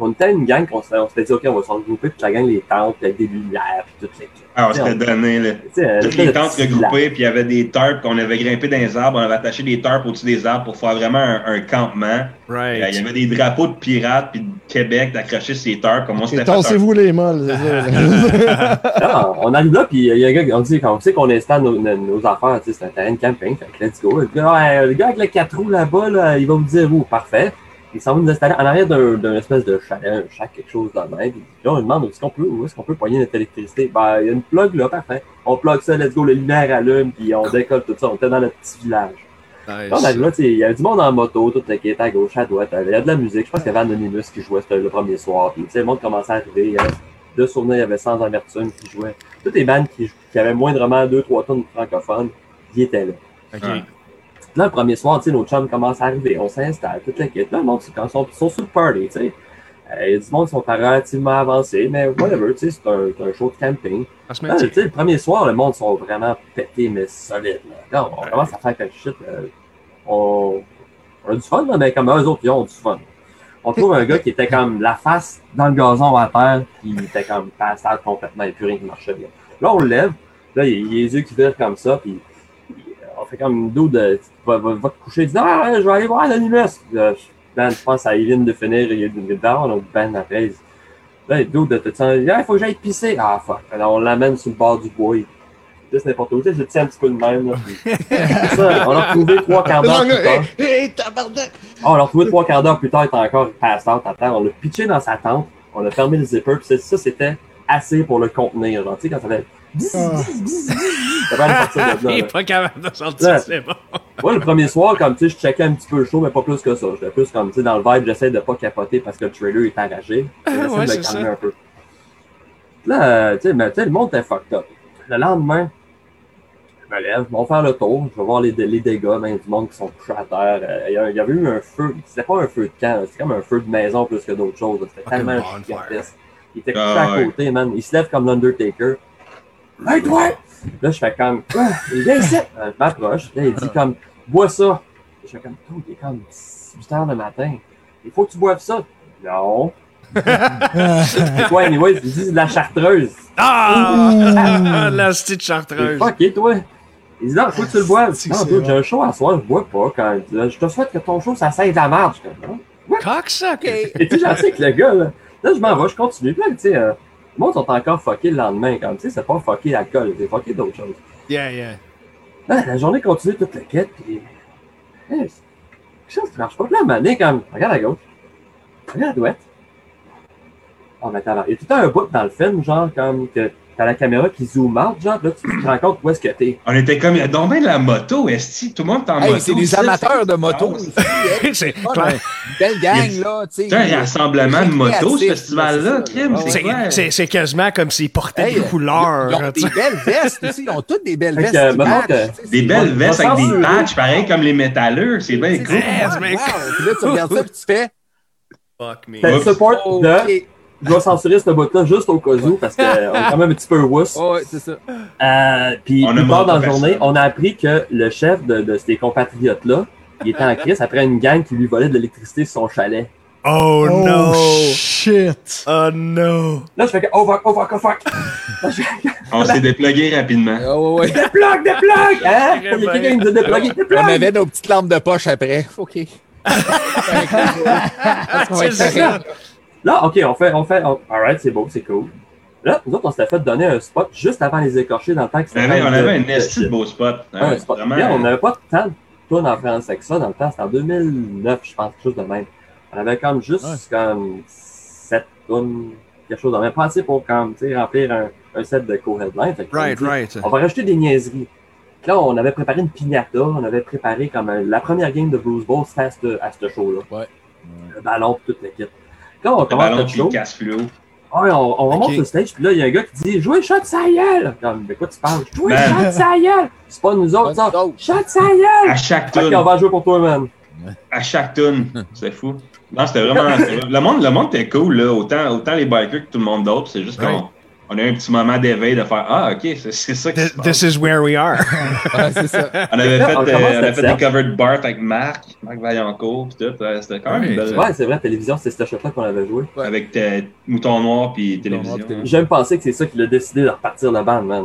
On était une gang qu'on s'était on s'était dit, OK, on va se regrouper, puis la gang, les tentes, puis avec des lumières, puis tout. Ah, on s'était donné, là. Euh, Toutes le les tentes regroupées, puis il y avait des tarps qu'on avait grimpé dans les arbres. On avait attaché des tarps au-dessus des arbres pour faire vraiment un, un campement. Euh, Il y Right. avait des drapeaux de pirates puis de Québec d'accrocher ces tarps comme on s'était fait. Tassez-vous les molles, c'est ça? On arrive là, puis il y a un gars, on dit, on sait qu'on installe nos, nos, nos affaires, c'est un terrain de camping, fait que let's go. Le gars, ouais, le gars avec le 4 roues là-bas, là, il va vous dire où, parfait. Il s'en va nous installer en arrière d'un d'un espèce de chalet, un chac, quelque chose de même. Puis là, on lui demande où est-ce qu'on peut, où est-ce qu'on peut poigner notre électricité? Ben, il y a une plug là, parfait. On plug ça, let's go, les lumières allument, puis on décolle tout ça. On était dans notre petit village. Là, on arrive là, tu sais, il y avait du monde en moto, tout le qui était à gauche, à droite. Il y avait de la musique. Je pense qu'il y avait Anonymous qui jouait le premier soir. Puis, tu sais, le monde commençait à arriver. Il y avait deux souvenirs, il y avait Sans Amertume qui jouait. Toutes les bandes qui, qui avaient moindrement deux, trois tonnes francophones, ils étaient là. OK. Ouais. Là, le premier soir, tu sais, nos chums commencent à arriver. On s'installe, toute. Là, le monde, quand ils sont, ils sont sur le party, tu sais. Euh, Il y a du monde qui sont relativement avancés, mais whatever, tu sais, c'est un, c'est un show de camping. Là, le premier soir, le monde sont vraiment pétés, mais solides. Là, Là, on commence à faire quelque shit. euh, on, on a du fun, là, mais comme eux autres, ils ont du fun. On trouve un gars qui était comme la face dans le gazon à terre, puis il était comme passé complètement, il n'y a plus rien qui marchait bien. Là, on le lève, là, il, il a les yeux qui virent comme ça, puis euh, on fait comme une dos de. Va, va, va te coucher, il dit Non, je vais aller voir. Là, je- Ben, je pense à vient de finir, il a une down, donc Ben après. il- Là, le dos de il dit Ah, il faut que j'aille pisser. Ah, fuck. Alors, on l'amène sur le bord du bois. Il pisse n'importe où. Tu sais, je tiens un petit peu de même. Là, puis- ça, on l'a retrouvé trois quarts d'heure plus tard. Hey! Ah, on l'a retrouvé trois quarts d'heure plus tard, il était encore out à terre. On l'a pitché dans sa tente, on a fermé le zipper, puis ça, ça, c'était assez pour le contenir. Genre, tu sais, quand ça fait. Ah. Il est pas capable de sortir, Ouais. c'est bon. Moi, le premier soir, comme tu sais, je checkais un petit peu le show, mais pas plus que ça. J'étais plus comme, tu sais, dans le vibe, j'essaie de pas capoter parce que le trailer est enragé. J'essaie ouais, de le calmer ça. un peu. Là, euh, tu sais, mais, tu sais, le monde était fucked up. Le lendemain, je me lève, on va faire le tour, je vais voir les, les dégâts, même du monde qui sont couchés à terre. Euh, Il y, a- il y avait eu un feu, c'était pas un feu de camp, c'était comme un feu de maison plus que d'autres choses. C'était tellement gigantesque. Il était couché Ah, à ouais. côté, man. Il se lève comme l'Undertaker. Hey, toi! Là, je fais comme, quoi? Il vient ici! Euh, Je m'approche. Là, il dit comme, bois ça. Je fais comme, oh, il est comme 8 heures le matin. Il faut que tu boives ça. Non. C'est quoi, anyway? Il dit de la chartreuse. Ah! La petite chartreuse. fucké, toi. Il dit, non, faut que tu le boives. C'est Non, bon. j'ai un show à soir, je bois pas. Quand... Je te souhaite que ton show, ça sert de la merde. Je suis comme, non. Cocksucker. Et tu sais, gentil avec le gars, là. Là, je m'en vais, je continue. Puis là, tu sais, euh, le monde sont encore fuckés le lendemain, comme, tu sais, c'est pas fucké l'alcool, c'est fucké d'autres choses. Yeah, yeah. Là, la journée continue toute la quête, puis. Hey, c'est quelque chose qui marche pas. Puis là, à un moment donné, comme, regarde à gauche, regarde à droite. Oh, mais attends, il y a tout un bout dans le film, genre, comme, que t'as la caméra qui zoom out, genre, là, tu te rends compte où est-ce que t'es. On était comme, il y a donc bien de la moto, Esti. Tout le monde est en Hey, moto. c'est des amateurs de moto. Ah, c'est Pas une belle gang, là, tu sais. C'est un rassemblement de motos, ce festival-là, c'est là. C'est c'est- c'est- c'est quasiment comme s'ils portaient des couleurs. Ils ont des belles vestes aussi. Ils ont toutes des belles vestes. euh, Des c'est- belles vestes avec des patchs, pareil comme les métalleux. C'est bien c'est- cool. Puis là, tu regardes ça, puis tu fais. Fuck me. Support OK. de. Je dois censurer ce bout-là juste au cas où, parce qu'on est quand même un petit peu wuss. Oh, ouais, c'est ça. Euh, puis plus tard dans la journée, on a appris que le chef de, de ces compatriotes-là, il était en crise après une gang qui lui volait de l'électricité sur son chalet. Oh, Oh, no. shit! Oh no. Là, je fais que, oh fuck, oh fuck, oh fuck. On s'est déplugué rapidement. Oh, ouais, ouais. Déplugue, déplugue! Hein? Il y a quelqu'un qui nous a déplugué, On avait nos petites lampes de poche après. OK. Là, ok, on fait, on fait, on- alright, c'est beau, c'est cool. Là, nous autres, on s'était fait donner un spot juste avant les écorchés dans le temps que On c'était. avait, on avait un esti de beau spot. Ouais, Hein, un spot. vraiment. Bien, on n'avait pas tant de tunes en français avec ça dans le temps, c'était en 2009, je pense, quelque chose de même. On avait comme juste Ouais. comme 7 tunes, quelque chose de même. Pas assez pour comme, remplir un, un set de co-headline. Right, dit, right. On va rajouter des niaiseries. Puis Là, on avait préparé une piñata, on avait préparé comme un- la première game de Bruce Bowl, c'était à ce, à ce show-là. Ouais. Le ballon, puis toute l'équipe. Là, on Le commence ballon le show. Ah Ouais, on, on remonte Ok. sur le stage, puis là, il y a un gars qui dit Jouez shot sa gueule! Comme, de quoi tu parles? Jouez shot sa gueule! C'est pas nous autres, ça! Shot sa gueule! À chaque Ok, on va jouer pour toi, man. À chaque tune. C'est fou. Non, c'était vraiment. le, monde, le monde était cool, là. Autant, autant les bikers que tout le monde d'autre. C'est juste qu'on Ouais. On a eu un petit moment d'éveil de faire Ah, ok, c'est ça qui This, se passe. this is where we are. Ouais, c'est ça. On avait fait, On euh, on avait fait des covers de Bart avec Marc, Marc Vaillancourt, pis tout. ouais, C'était quand même une belle. Ouais, c'est vrai, télévision, c'est cette shot-là qu'on avait joué. Ouais. Avec euh, Mouton Noir puis Noir télévision. puis télévision. J'aime penser que c'est ça qui l'a décidé de repartir le band, man.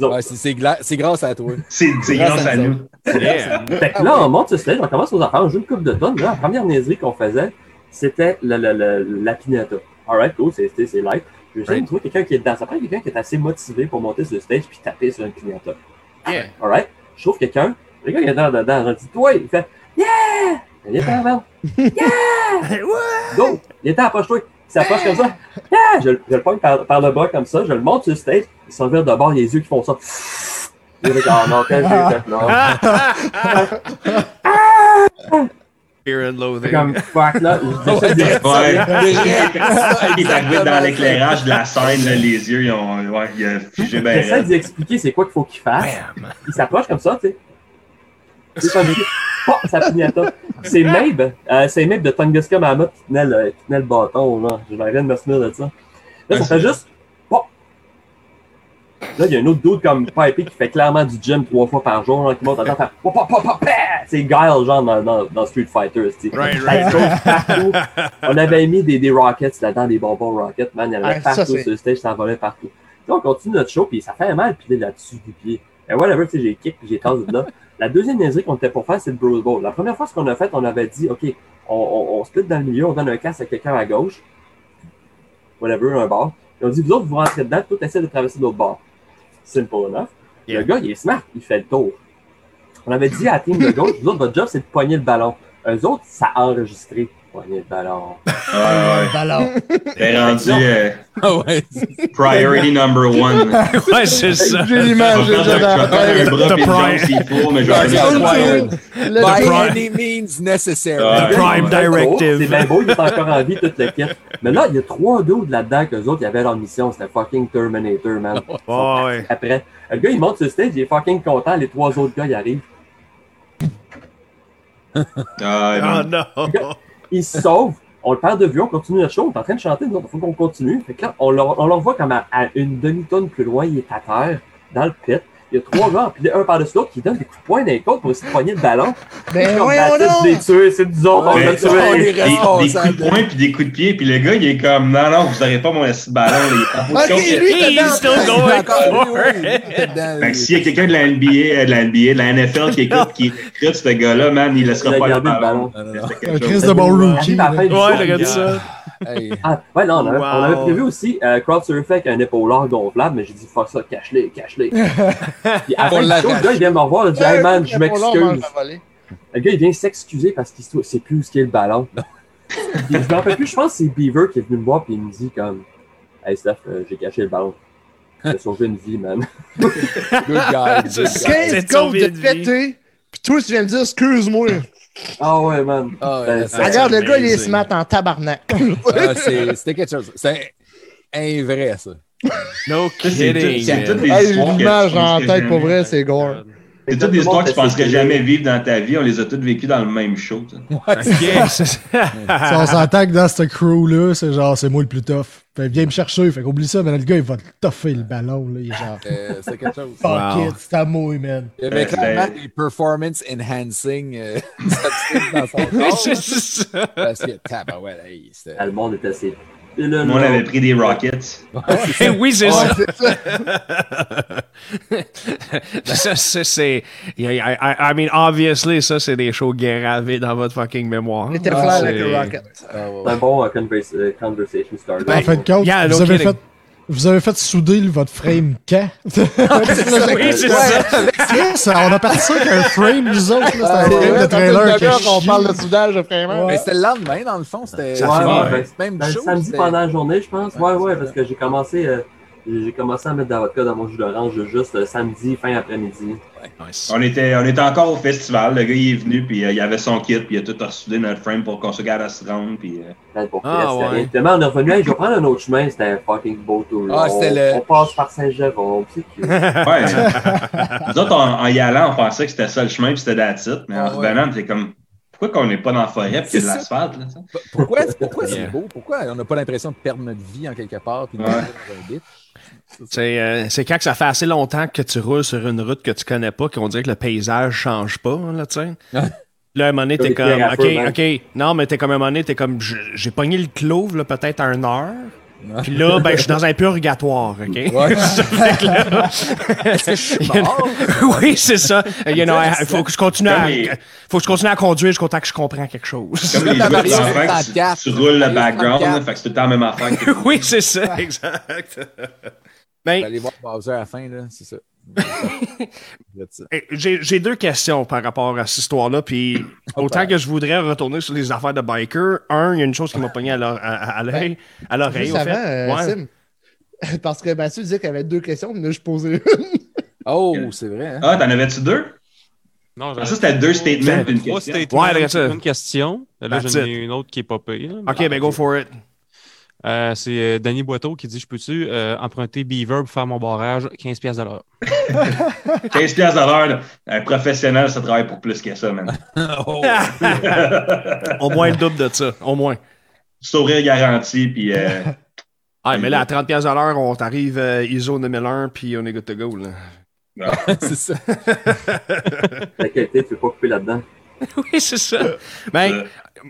Ouais, c'est- grâce à toi. C'est Grâce grâce à à nous. Yeah. Fait que là, on monte sur stage, on commence aux affaires, on joue une coupe de tonnes. Là, la première niaiserie qu'on faisait, c'était le, le, le- la pinata. Alright, cool, c'est light. Je vais trouver quelqu'un qui est dedans. Ça prend quelqu'un qui est assez motivé pour monter sur le stage puis taper sur une pinata. Yeah. Alright? Je trouve quelqu'un, le gars il est dedans, dedans, je dis, toi, il fait, yeah! Il est man. Yeah! Go! Il était approche-toi. Il s'approche comme ça. Yeah! Je, le- je le pogne par, par le bas comme ça, je le monte sur le stage, il s'en vire de bord, les yeux qui font ça. Il fait, ah non, quel fait, non. Fear and loathing. Comme fuck là, j'essaie de- Ouais. Il est arrivé dans l'éclairage de la scène, là, les yeux, ils ont. Ouais, il a figé bien. J'essaie raide. d'y expliquer c'est quoi qu'il faut qu'il fasse. Il s'approche comme ça, tu sais. C'est pas dit. Oh, ça pignata. C'est Mabe. Euh, c'est Mabe de Tunguska Mammoth qui tenait le, qui tenait le bâton. Là. Je de me souvenir de ça. Là, ça fait juste. Là, il y a un autre dude comme Pipey qui fait clairement du gym trois fois par jour, là, qui monte à temps! C'est Guile, genre, dans, dans, dans Street Fighter. Right, Ça right. partout. On avait mis des, des rockets là-dedans, des bonbons rockets, man. Il y en avait Ouais, ça, partout c'est- sur le stage, ça volait partout. On continue notre show, puis ça fait mal piler là-dessus du pied. Et whatever, tu sais, j'ai kick, puis j'ai tassé dedans. La deuxième niaiserie qu'on était pour faire, c'est le Bruce Bowl. La première fois, ce qu'on a fait, on avait dit, OK, on, on, on split dans le milieu, on donne un casque à quelqu'un à gauche, whatever, un bar. Et on dit, vous autres, vous rentrez dedans, tout essaie de traverser l'autre bord. Simple enough. Yeah. Le gars, il est smart, il fait le tour. On avait dit à la team de gauche, vous autres, votre job, c'est de pogner le ballon. Eux autres, ça a enregistré. Pogner le ballon. Ouais, ouais. Ballon. T'es rendu euh, Ah ouais. priority number one. Ouais, c'est ça. J'ai l'image, je vais faire un bras une jambe prime. s'il faut, mais je vais By any means necessary. The Prime C'est bien beau, Directive. C'est bien beau, il est encore en vie, toute l'équipe. Mais là, il y a trois dudes là-dedans qu'eux autres, ils avaient leur mission. C'était fucking Terminator, man. Ouais, Après, le gars, il monte sur le stage, il est fucking content. Les trois autres gars, ils arrivent. Ah, Oh non. Ils se sauvent. On le perd de vue, on continue notre show. On est en train de chanter, autres, il faut qu'on continue. Fait que on le, le revoit comme à, à une demi-tonne plus loin, il est à terre, dans le pit. Il y a trois gars empilés un par-dessus l'autre qui donnent des coups de poing dans les côtes pour essayer de poigner le ballon. Ben Comme des tués, c'est nous autres, on Mais- on tué. est Des, coups de poing puis des coups de pied, puis le gars, il est comme non, non, vous n'aurez pas mon assis de ballon. là, il est en Ok, lui, Il que s'il y a quelqu'un de la NBA, euh, de la NBA, de la NFL qui écoute, qui écoute ce gars-là, man, il laissera Il a pas le ballon. Un Chris de bon rookie. Du Ouais, regarde ça. Hey. Ah, ouais, non, on avait, Wow. on avait prévu aussi euh, crowd surfer avec un épaulard gonflable, mais j'ai dit fuck ça, cache-les, cache-les. Puis show, l'arrache. le gars, il vient me revoir, il dit Hey man, je m'excuse. Le gars, il vient s'excuser parce qu'il sait plus où est le ballon. Je me rappelle plus, je pense que c'est Beaver qui est venu me voir puis il me dit comme Hey Steph, euh, j'ai caché le ballon. J'ai sauvé une vie, man. Good guy. C'est good guy. 15 C'est secondes sauvé de vie. pis toi, tu viens de dire excuse-moi. Ah ouais, man. Ah, Ben, ça- Regarde, le gars, il est amazing. smart en tabarnak. ah, c'est- C'était quelque chose. C'est vrai, ça. No kidding. c'est toutes des la tête, pour vrai, c'est gore. C'est toutes des histoires que tu penserais jamais vivre dans ta vie. On les a toutes vécues dans le même show. Si on s'entend que dans ce crew-là, c'est genre, c'est moi le plus tough. Fait, viens me chercher. Fait qu'oublie ça, mais le gars, il va te toffer le ballon. Là. Il est genre, euh, c'est quelque chose. fuck Wow. it, c'est à moi, man. Il y avait clairement des performance enhancing euh, dans son corps. Parce que tabarouette, hey, c'était. Ah, Le monde était assez. Et là, Moi, on avait pris des Rockets. Eh oui, c'est Ouais, ça. ça. c'est. I, I, I mean, obviously, ça, c'est des shows gravés dans votre fucking mémoire. Il était Ah, avec le Rocket. Ah, ouais, C'est un bon euh, converse- euh, conversation starter. en fin de compte, yeah, no vous, avez fait, vous avez fait souder votre frame quand? Oui, c'est ça. Ça, on a parti ça avec un frame, nous autres. C'était un Ah, frame ouais, de trailer. qu'on parle de soudage, vraiment. Mais c'était le lendemain, dans le fond. C'était Ça Ouais, fait- ouais, ouais. même Ben, chose. samedi pendant la journée, je pense. Ouais, Ouais, parce que j'ai commencé, euh, j'ai commencé à mettre de la vodka dans mon jus d'orange juste euh, samedi, fin après-midi. Nice. On était, on était encore au festival. Le gars, il est venu, puis euh, il avait son kit, puis il a tout ressoudé notre frame pour qu'on se garde à se rendre. Puis, euh, pour Ah, ouais. rien. Tellement on est revenu, hey, je vais prendre un autre chemin, c'était un fucking beau tour. Ah, on, c'était le- on passe par Saint-Jérôme, c'est cute. ouais. Nous autres, en, en y allant, on pensait que c'était ça le chemin, puis c'était that's it. Mais en Ah, ouais. revenant, c'est comme, pourquoi qu'on n'est pas dans la forêt a de l'asphalte? là, ça? P- Pourquoi, pourquoi c'est beau? Pourquoi on n'a pas l'impression de perdre notre vie en quelque part puis de Ouais. C'est euh, c'est quand que ça fait assez longtemps que tu roules sur une route que tu connais pas qu'on dirait que le paysage change pas, là, tu sais. Là, à un moment donné, t'es Comme OK. OK. Non, mais t'es comme, à un moment donné, t'es comme, j'ai pogné le clove, là, peut-être à une heure. Puis là, ben, je suis dans un purgatoire, OK? Ouais. Fait que là- Est-ce que je suis mort? oui, c'est ça. You know, il faut que je continue à, les- faut que je continue à conduire jusqu'au temps que je comprends quelque chose. Comme les la jeux Mario d'enfants, que 64. tu, tu roules le background, 64. là, fait que c'est tout le temps la même affaire. oui, c'est ça, exact. Ben, Allez voir Bowser à la fin, là, c'est ça. J'ai j'ai deux questions par rapport à cette histoire-là, puis autant que je voudrais retourner sur les affaires de biker, un, il y a une chose qui m'a pogné à l'or- à- à l'oreille, à l'oreille, avant, fait. euh, Ouais. Sim, parce que Mathieu disait qu'il y avait deux questions, mais là, je posais une. Oh, c'est vrai. Hein? Ah, t'en avais-tu deux? Non, Ah, ça, c'était deux statements une trois question. statements, Ouais, regarde ça. une question. Là, j'en ai une autre qui est popée. là. Ok, ben go for it. Euh, c'est euh, Danny Boiteau qui dit Je peux-tu euh, emprunter Beaver pour faire mon barrage? 15$ pièces de l'heure 15 piastres à l'heure, là. un professionnel, ça travaille pour plus que ça, man. Oh. Au moins le double de ça, au moins. Sourire garanti, puis euh, Ah, mais là, à 30$ piastres à l'heure, on t'arrive euh, ISO 2001, puis on est good to go, là. c'est ça. La qualité, tu peux pas couper là-dedans. oui, c'est ça. Ben.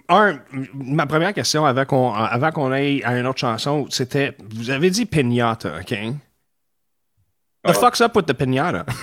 Un, ma première question avant qu'on avant qu'on aille à une autre chanson, c'était, vous avez dit piñata, OK? The Ouais. fuck's up with the piñata?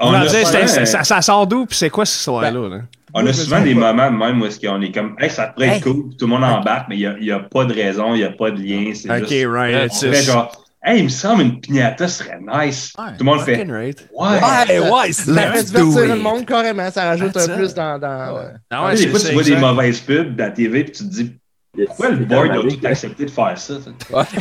A euh, ça, ça sort d'où, puis c'est quoi cette histoire-là? là? on a souvent des moments même où est-ce qu'on est comme, hey, ça pourrait être cool, puis tout le monde embarque, mais il n'y a, pas de raison, il n'y a pas de lien. C'est OK, juste, right. on it's fait just- genre, hey, il me semble une piñata serait nice. Ouais. Tout le monde fait, right. ouais. Ouais, ouais, Ça fait divertir le monde carrément, ça rajoute That's un it. plus dans. dans Ouais. Ah Tu sais, des fois, c'est tu vois des mauvaises pubs à la TV, puis tu te dis, pourquoi le il y a board a tout qui- accepté de faire ça? ça?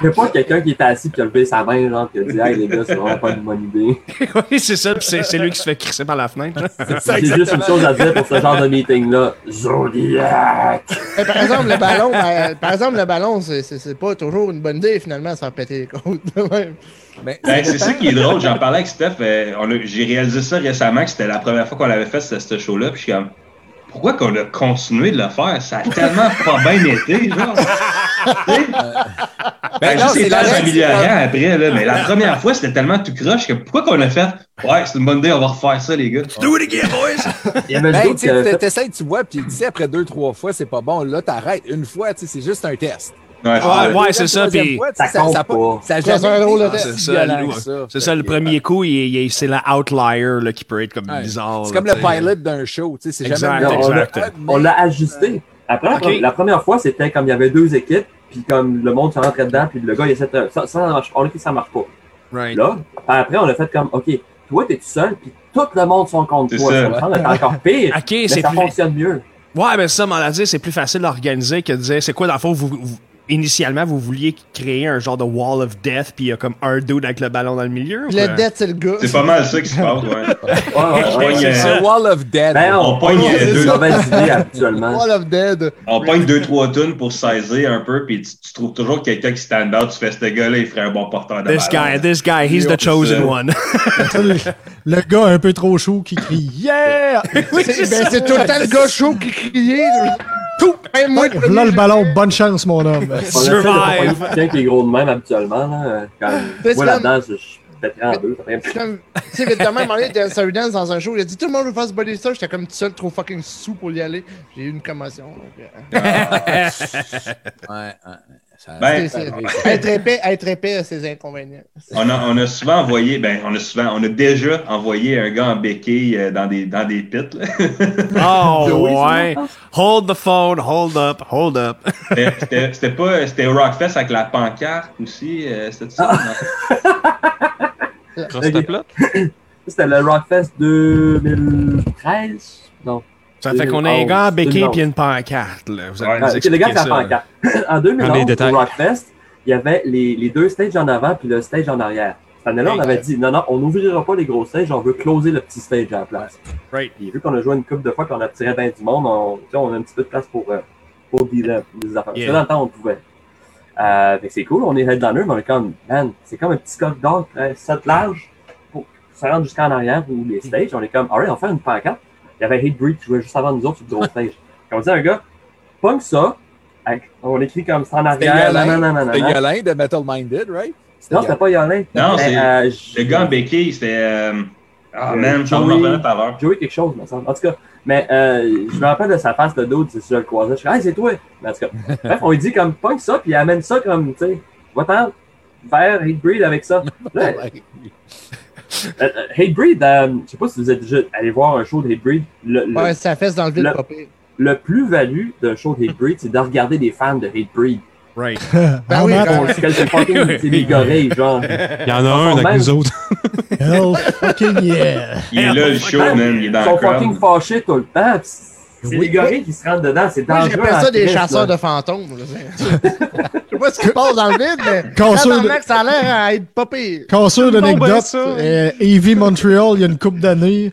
Il n'y a pas quelqu'un qui était assis et a levé sa main, genre, qui a dit Hey les gars, c'est vraiment pas une bonne idée. oui, c'est ça, puis c'est c'est lui qui se fait crisser par la fenêtre. Ça, J'ai juste une chose à dire pour ce genre de meeting-là Zodiac par exemple, le ballon, ben, par exemple, le ballon, c'est- c'est c'est pas toujours une bonne idée finalement faire péter les côtes. de même. Mais Ben, c'est ça qui est drôle. J'en parlais avec Steph. euh, on a- J'ai réalisé ça récemment, que c'était la première fois qu'on l'avait fait, c'était ce show-là. Puis je suis comme, pourquoi qu'on a continué de le faire? Ça a tellement pas bien été, genre. Tu sais? Ben, non, juste c'est les s'améliorant après, là. Mais la première fois, c'était tellement tout croche que pourquoi qu'on a fait? Ouais, c'est une bonne idée, on va refaire ça, les gars. Do it again, boys! Ben, tu t'essayes, tu vois, puis tu sais, après deux, trois fois, c'est pas bon. Là, t'arrêtes. Une fois, tu sais, c'est juste un test. Ouais, Ouais, c'est- ouais, c'est ça, puis- Ça compte a pas. Ça a Ça, c'est un drôle de test. C'est ça, le- ça. C'est ça, premier coup, il, il- c'est la outlier là, qui peut être comme Ouais. bizarre. C'est là, comme le tu sais. pilot d'un show, tu sais, c'est Exact, jamais on l'a- exact. On l'a ajusté. Après, la première fois, c'était comme il y avait deux équipes, puis comme le monde se rentrait dedans, puis le gars, il essaie de. Ça, ça marche, on a dit que ça marche pas. Right. Là, après, on a fait comme, OK, toi, t'es tout seul, puis tout le monde sont contre C'est toi. ça. Ça être encore pire. Ok, mais c'est ça fonctionne mieux. Ouais, mais ça, m'en a dit, c'est plus facile à organiser que de dire, c'est quoi, dans le fond, vous- initialement, vous vouliez créer un genre de wall of death, puis il y a comme un dude avec le ballon dans le milieu? le quoi? dead, c'est le gars. C'est pas mal ça qui se passe, ouais. Ouais, ouais, ouais. Ouais, c'est euh, wall of dead. Ben, on On pogne les deux. mauvaises idées habituellement. Wall of Dead. On pogne deux, trois tunes pour saisir un peu, puis tu, tu trouves toujours quelqu'un qui stand out. Tu fais, ce gars-là, il ferait un bon porteur de This ballon. guy, this guy, he's the chosen one. le, le gars un peu trop chaud qui crie Yeah! C'est ben, c'est tout le temps le gars chaud qui criait. Tout. Même moi, le premier, Là, le je- ballon, bonne chance, mon homme. Survive. quelqu'un qui est gros de même habituellement. Là. Quand moi comme- là-dedans, je je pèterais en deux. tu sais, vite de même, on est dans un dance dans un show, il a dit tout le monde veut faire ce body ça, j'étais comme tout seul, trop fucking sous pour y aller. J'ai eu une commotion. donc, euh, Ouais, ouais. Ça- Ben, c'est- être épais, être épais a ses inconvénients. On a, on a souvent envoyé, ben, on a souvent, on a déjà envoyé un gars en béquille euh, dans des, dans des pits, là. Oh, Oui, ça ouais. Hold the phone, hold up, hold up. C'était- pas, c'était Rockfest avec la pancarte aussi, euh, c'était ça? ta plate? C'était le Rockfest 2013. Non. Ça fait qu'on a un gars en béquille 2011. et une pancarte, là. Vous allez Ouais, le gars qui a la ça. pancarte. En Dans les 2011, détails. au Rockfest, il y avait les, les deux stages en avant puis le stage en arrière. Cette année-là, on avait dit non, non, on n'ouvrira pas les gros stages, on veut closer le petit stage à la place. Right. Puis vu qu'on a joué une couple de fois qu'on a tiré bien du monde, on, a un petit peu de place pour, euh, pour des, des affaires. Yeah. Ça, dans le temps, on pouvait. Euh, fait c'est cool, on est headliner, mais on est comme, man, c'est comme un petit corridor très 7 large pour se rendre jusqu'en arrière ou les stages. On est comme, alright, on va faire une pancarte. Il y avait Hatebreed qui jouait juste avant nous autres sur le gros stage. Comme on dit, un gars, punk ça, on écrit comme ça en arrière, c'était. Yolin de Metal Minded, right? Non, c'était pas Yolin. Non, c'est- euh, je- Le gars en béquille, c'était. euh, Ah, Euh, man, Joey- me tout à l'heure. Joey quelque chose, me semble. En tout cas, mais euh, je me rappelle de sa face de c'est si je le croisais. Je suis hey, c'est toi! Mais en tout cas, bref, on lui dit comme, punk ça, puis il amène ça comme, tu sais, va-t'en faire Hatebreed avec ça. Là, euh, euh, Hatebreed, euh, je sais pas si vous êtes déjà allé voir un show de Hatebreed. Le, le, Ouais, ça fesse dans le vide, Le- plus-value d'un show de Hatebreed, c'est de regarder des fans de Hatebreed. Right. Ah, oui, Bon, c'est c'est fucking- c'est des gorilles, genre. Il y en a un avec même. nous autres. hell fucking yeah. Il est là, le show, man. Il est dans Ils sont fucking fâchés tout le temps. C'est Oui. des gorilles qui se rentrent dedans. C'est Moi, dangereux. j'appelle ça des chasseurs là. de fantômes. pas ce qui se passe dans le vide, mais Casseur de- ça a l'air à être pas pire. Casseur ben d'anecdote, ça. euh, Heavy Montreal, il y a une couple d'années,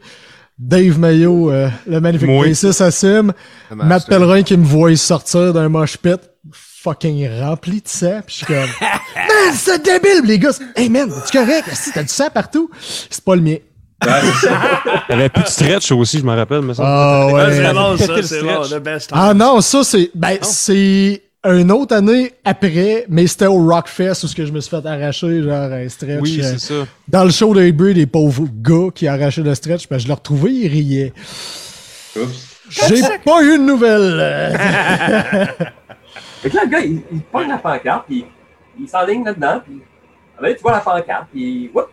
Dave Mayo, euh, le magnifique Moi. bassiste assume, Matt Pellerin qui me voit sortir d'un mosh pit, fucking rempli de sang, pis je suis comme, man, c'est débile, les gars! Hey man, tu correct? Esti, T'as du sang partout? C'est pas le mien. Il y avait plus de stretch aussi, je me rappelle. Mais ça, Ah ouais. c'est bon, ça, le c'est bon, stretch. the best Ah non, ça c'est ben c'est une autre année après, mais c'était au Rockfest où ce que je me suis fait arracher genre un stretch. oui, euh, c'est ça. dans le show de les pauvres gars qui arrachaient le stretch, ben je l'ai retrouvé, ils riaient. Oups. J'ai pas eu de nouvelles. euh. Fait que là, le gars, il, il pogne la pancarte, puis il s'enligne là-dedans, puis ah ben, tu vois la pancarte, puis whoop,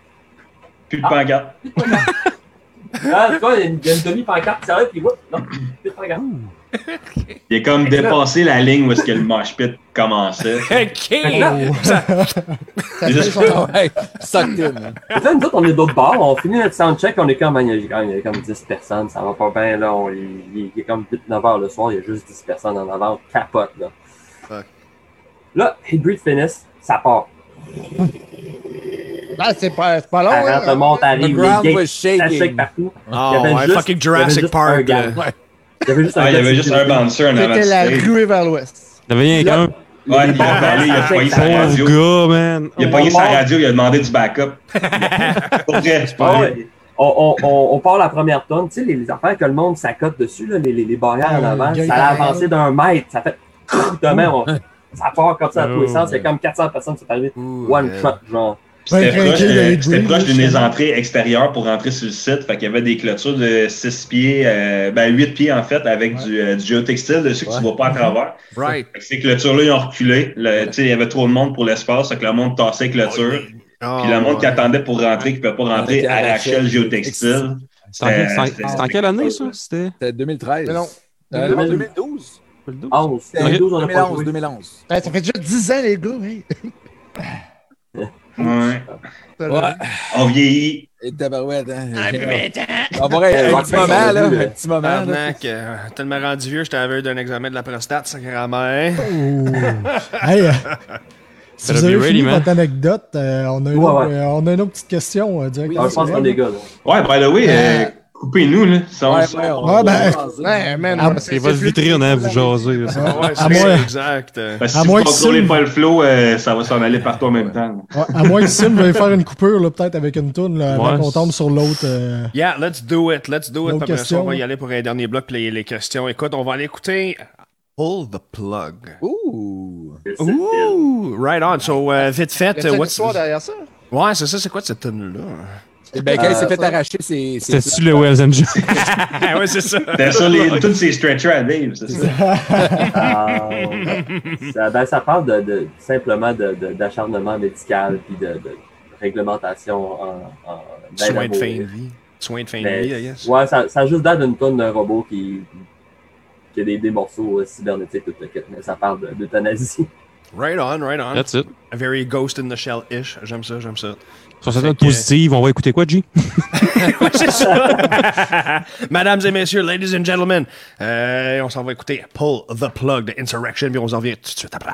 Plus de pancarte. plus de pancarte. Ah, tu vois, il y a une, il y a une demi-pancarte qui s'arrête, puis whoop, non, plus de pancarte. Il est comme dépassé la ligne où est-ce que le mosh pit commençait. Là, Ça Juste- Ouais, sucked in. là, nous autres, on est d'autre bord, on finit notre soundcheck, on est comme, il y a, quand même- il y a comme 10 personnes, ça va pas bien, là, on, il, il- est comme 8-9 heures le soir, il y a juste 10 personnes en avant, on capote, là. Fuck. Là, Hatebreed finissent, ça part. Là, c'est pas, pas long. Rentre, hein. monte, The arrive, ground les gates, was ça shake partout. Oh, Il y avait ouais, juste- fucking Jurassic Park. Il y avait juste un Ah, il y avait juste un bouncer en avant de C'était la ruée vers l'ouest. Il y avait rien Là, qu'un. Ouais, il est allé, il a pogné sa Pauvre radio. gars, man. Il a pogné sa radio, il a demandé du backup. Pour vrai. Ah ouais. On, on, on, on part la première tonne, tu sais, les, les affaires que le monde s'accote dessus, là, les, les, les barrières en Ah, avant, ça a il- avancé d'un mètre, ça fait demain, on, ça part comme ça à tous les Oh. sens, c'est comme 400 personnes qui sont arrivées one shot, genre. C'était proche, c'était proche d'une entrées extérieures pour rentrer sur le site. Fait qu'il y avait des clôtures de 6 pieds, euh, ben 8 pieds en fait, avec du, euh, du géotextile dessus que tu Ouais. vois pas à travers. Right. Fait que ces clôtures-là, ils ont reculé. Le- tu sais, Il y avait trop de monde pour l'espace, fait que le monde tassait les clôtures. Oh, Puis le monde qui ouais. attendait pour rentrer, qui ne pouvait pas rentrer, arrachait le le géotextile. C'était en quelle- Euh, c'était en- c'était- c'était en quelle année, ça? C'était C'était 2013. Mais non. Euh, non, 2012. 11, C'était 2012, on a pas 2011, joué. 2011. Ouais, ça fait déjà 10 ans, les gars. Ouais. Ouais. On vieillit. Et tabarouette, hein. Ah, On va avoir un petit moment, là. Un petit moment, là. Euh, tellement rendu vieux, j'étais aveugle d'un examen de la prostate, sacrément. Hey, euh, si vous avez fini man. votre anecdote, euh, on, a une Ouais, autre, ouais. euh, on a une autre petite question euh, direct. Ah, je pense qu'on est des gars, là. Ouais, by the way, euh, coupez-nous, là. Ça, Ouais, ouais, on Ouais, ben, va Ouais, man. Ah, c'est- C'est votre c'est plus- vitrine, hein, vous jasez. là. Ah ouais, c'est moins- exact. euh. Parce que À si vous que contrôlez Sim- pas le flow, euh, ça va s'en aller partout en même temps. Ouais, à moins que Sim veuille faire une coupure, là, peut-être avec une toune, là, avant Ouais. qu'on tombe sur l'autre. euh, Yeah, let's do it. Let's do it. Après ça, on va y aller pour un dernier bloc, puis les, questions. Écoute, on va aller écouter Pull the Plug. Ouh. Ouh, right on. So, euh, vite Y a fait, une what's... histoire derrière ça? Ouais, c'est ça, c'est quoi cette tune-là? Et ben, quand il s'est Euh, fait ça. arracher ses. ses- C'était-tu le Wells Engine? ouais, c'est ça. C'était ça, les, tous ces stretchers à Dave, c'est ça. Ah, ça, ben, ça parle de, de- simplement de- de- d'acharnement médical puis de, de réglementation en, en d'aide à Soin de fin de vie. Soin de fin de vie, I guess. Ouais, ça, ça a juste l'air d'une tonne d'un robot qui, qui a des, des morceaux euh, cybernétiques, tout le kit, mais ça parle de- d'euthanasie. Right on, right on. That's it. A very Ghost in the Shell-ish. J'aime ça, j'aime ça. Sur cette note que- positive, on va écouter quoi, G? Ouais, c'est ça. Mesdames et messieurs, ladies and gentlemen, euh, on s'en va écouter Pull the Plug de Insurrection, puis on s'en revient tout de suite après.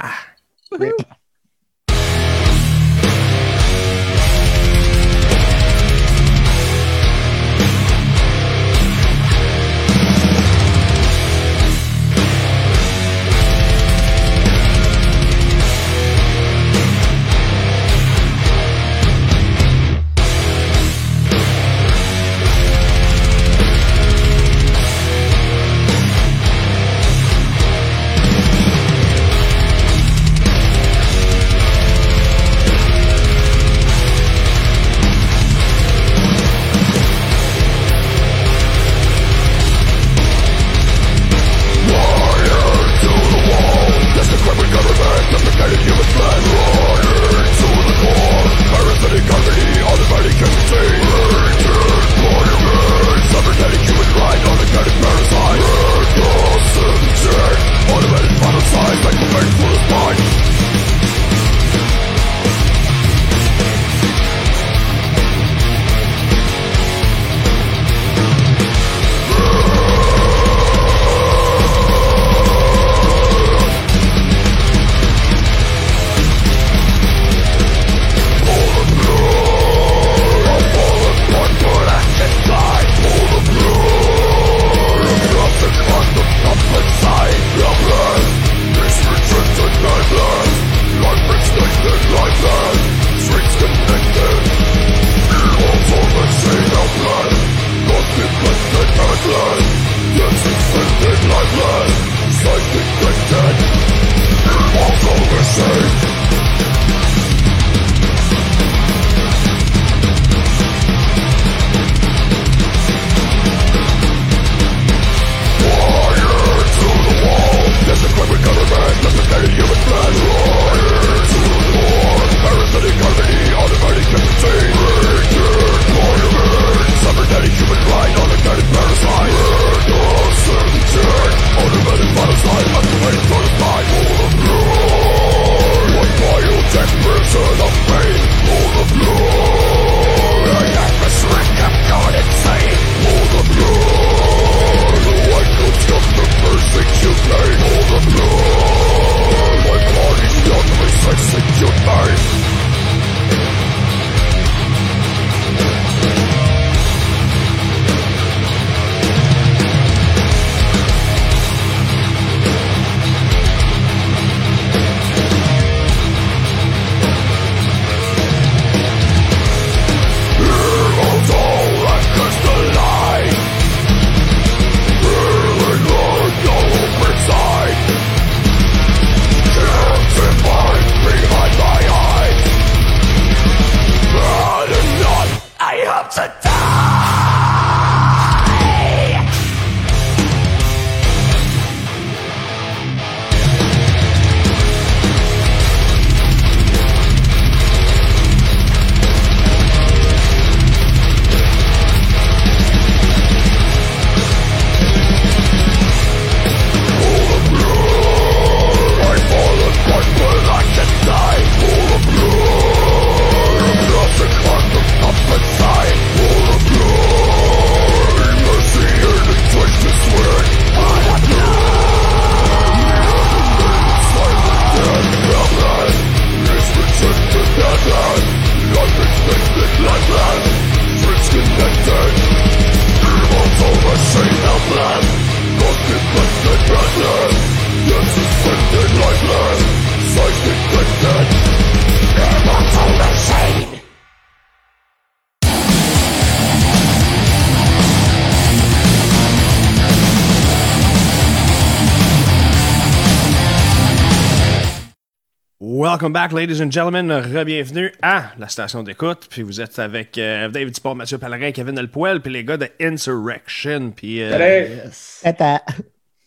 Welcome back, ladies and gentlemen. Re-bienvenue à la station d'écoute. Puis vous êtes avec euh, David Sport, Mathieu Pellerin, Kevin Delpoil, puis les gars de Insurrection. Puis euh, Tata.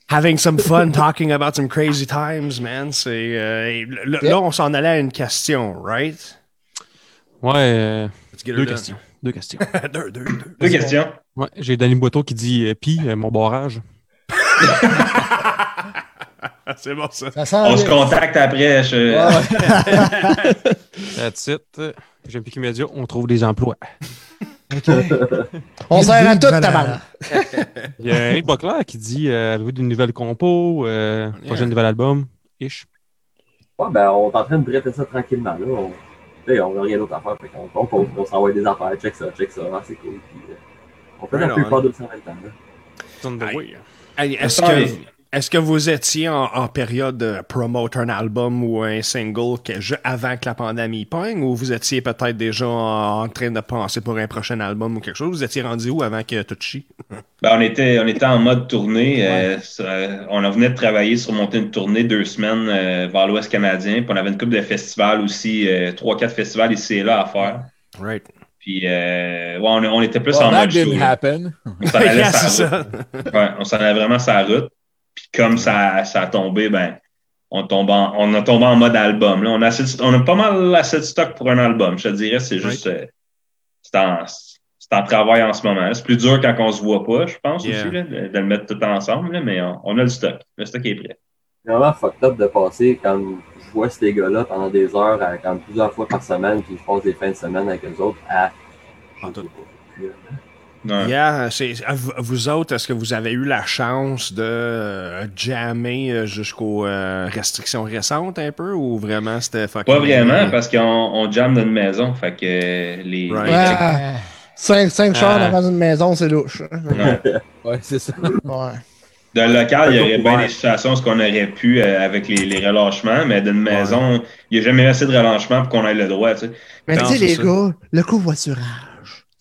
having some fun talking about some crazy times, man. C'est euh, là, on s'en allait à une question, right? Ouais, euh, deux questions. Deux questions. deux, deux, deux. Deux questions. Ouais, j'ai Danny Boiteau qui dit euh, Pis, euh, mon barrage. C'est bon ça. Ça sent On se contacte après. je- That's it. J'aime Piqué Média, on trouve des emplois. On sert à tout, Voilà. tabarnak. Il y a Eric Boclair qui dit euh, Avez-vous d'une nouvelle compo, euh, prochain nouvel album? Ish. Ouais, ben, on est en train de traiter ça tranquillement, là. On, n'a rien d'autre à faire. Fait on on s'envoie des affaires, check ça, check ça, ah, c'est cool. Puis, euh, on fait Right un peu pas 220 ans, là. Hey, Est-ce que, mais- est-ce que vous étiez en, en période de promote un album ou un single que je- avant que la pandémie pogne ou vous étiez peut-être déjà en, en train de penser pour un prochain album ou quelque chose? Vous étiez rendu où avant que tout chie? Ben, on, était, on était en mode tournée. euh, ça- on venait de travailler sur monter une tournée deux semaines euh, vers l'Ouest canadien. Puis on avait une couple de festivals aussi, euh, trois, quatre festivals ici et là à faire. Right. Puis euh, ouais, on, on était plus Well, en that mode show. happen. On s'en allait. Ouais, allait vraiment sur la route. Comme ça, ça a tombé, ben, on, tombe en- on a tombé en mode album. Là. On, a assez de- on a pas mal assez de stock pour un album. Je te dirais, c'est juste. euh, c'est en, c'est en travail en ce moment. C'est plus dur quand on se voit pas, je pense Yeah. aussi, là, de, de le mettre tout ensemble, là, mais on, on a le stock. Le stock est prêt. C'est vraiment fucked up de passer quand je vois ces gars-là pendant des heures, à, quand plusieurs fois par semaine, puis je passe des fins de semaine avec eux autres à. En tout. Ouais. Yeah, c'est, vous- autres, est-ce que vous avez eu la chance de euh, jammer euh, jusqu'aux euh, restrictions récentes un peu ou vraiment c'était fucking... Pas vraiment, parce qu'on on jamme dans une maison. Fait que les. Right. les- Ouais. Cinq, cinq chars Ah. dans une maison, c'est louche. hein. Ouais. Ouais, c'est ça. Ouais. Dans le local, il y aurait bien des situations où on aurait pu euh, avec les, les relâchements, mais d'une maison, il n'y a jamais assez de relâchement pour qu'on ait le droit. Tu sais. Mais tu sais, les ça. gars, le covoiturage,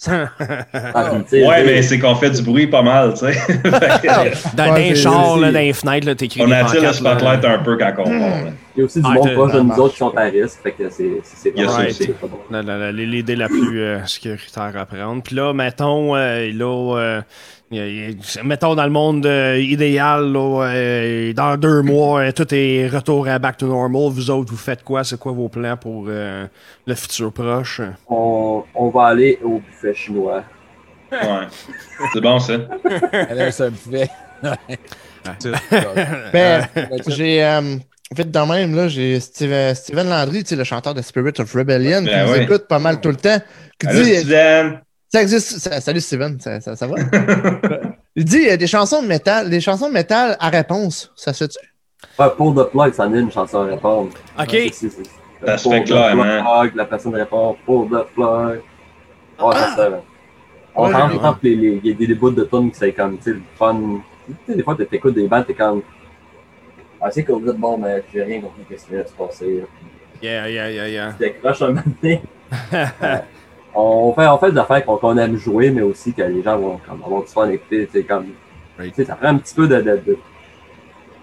Ah, Ouais, mais c'est qu'on fait du bruit pas mal, tu sais. Dans, les chars, dans les fenêtres, là, t'écris on attire le spotlight un peu quand on part. là. Il y a aussi du Ah, monde proche de nous autres qui sont à risque. Fait que c'est c'est- c'est Il y a ça vraiment- aussi. c'est pas L'idée la plus euh, sécuritaire à prendre. Puis là, mettons, euh, là, euh, mettons dans le monde euh, idéal, là, euh, dans deux mois, euh, tout est retour à back to normal. Vous autres, vous faites quoi? C'est quoi vos plans pour euh, le futur proche? On, on va aller au buffet chinois. Ouais. C'est bon, ça. Ça me fait. Ben, j'ai. Euh, vite de même, là, j'ai Steven, Steven Landry, le chanteur de Spirit of Rebellion, qui Ben nous oui. écoute pas mal tout le temps. Qui Allô, dit, Steven? Ça existe. ça- salut Steven, ça, ça, ça va? Il dit euh, des chansons de métal, des chansons de métal à réponse. Ça se fait-tu? Ouais, pour The Plug, ça en est une chanson à répondre. OK. Ouais, c'est- c'est- c'est- Ça se pour fait The clairement. Plug, la personne répond pour The Plug. Ouais, c'est ça. On Ouais, que les- les- il y a des, des bouts de tunes qui c'est comme, tu sais, fun. Tu sais, des fois, t'écoutes des bandes, t'es comme. Ah, c'est cool, vous êtes bon, mais j'ai rien compris qu'est-ce qui vient de se passer. Yeah, yeah, yeah, yeah. Tu décroches un moment donné. On, fait, on fait des affaires qu'on aime jouer, mais aussi que les gens vont comme, avoir du fun à écouter. Tu sais, comme. Right. Tu sais, ça prend un petit peu de. de, de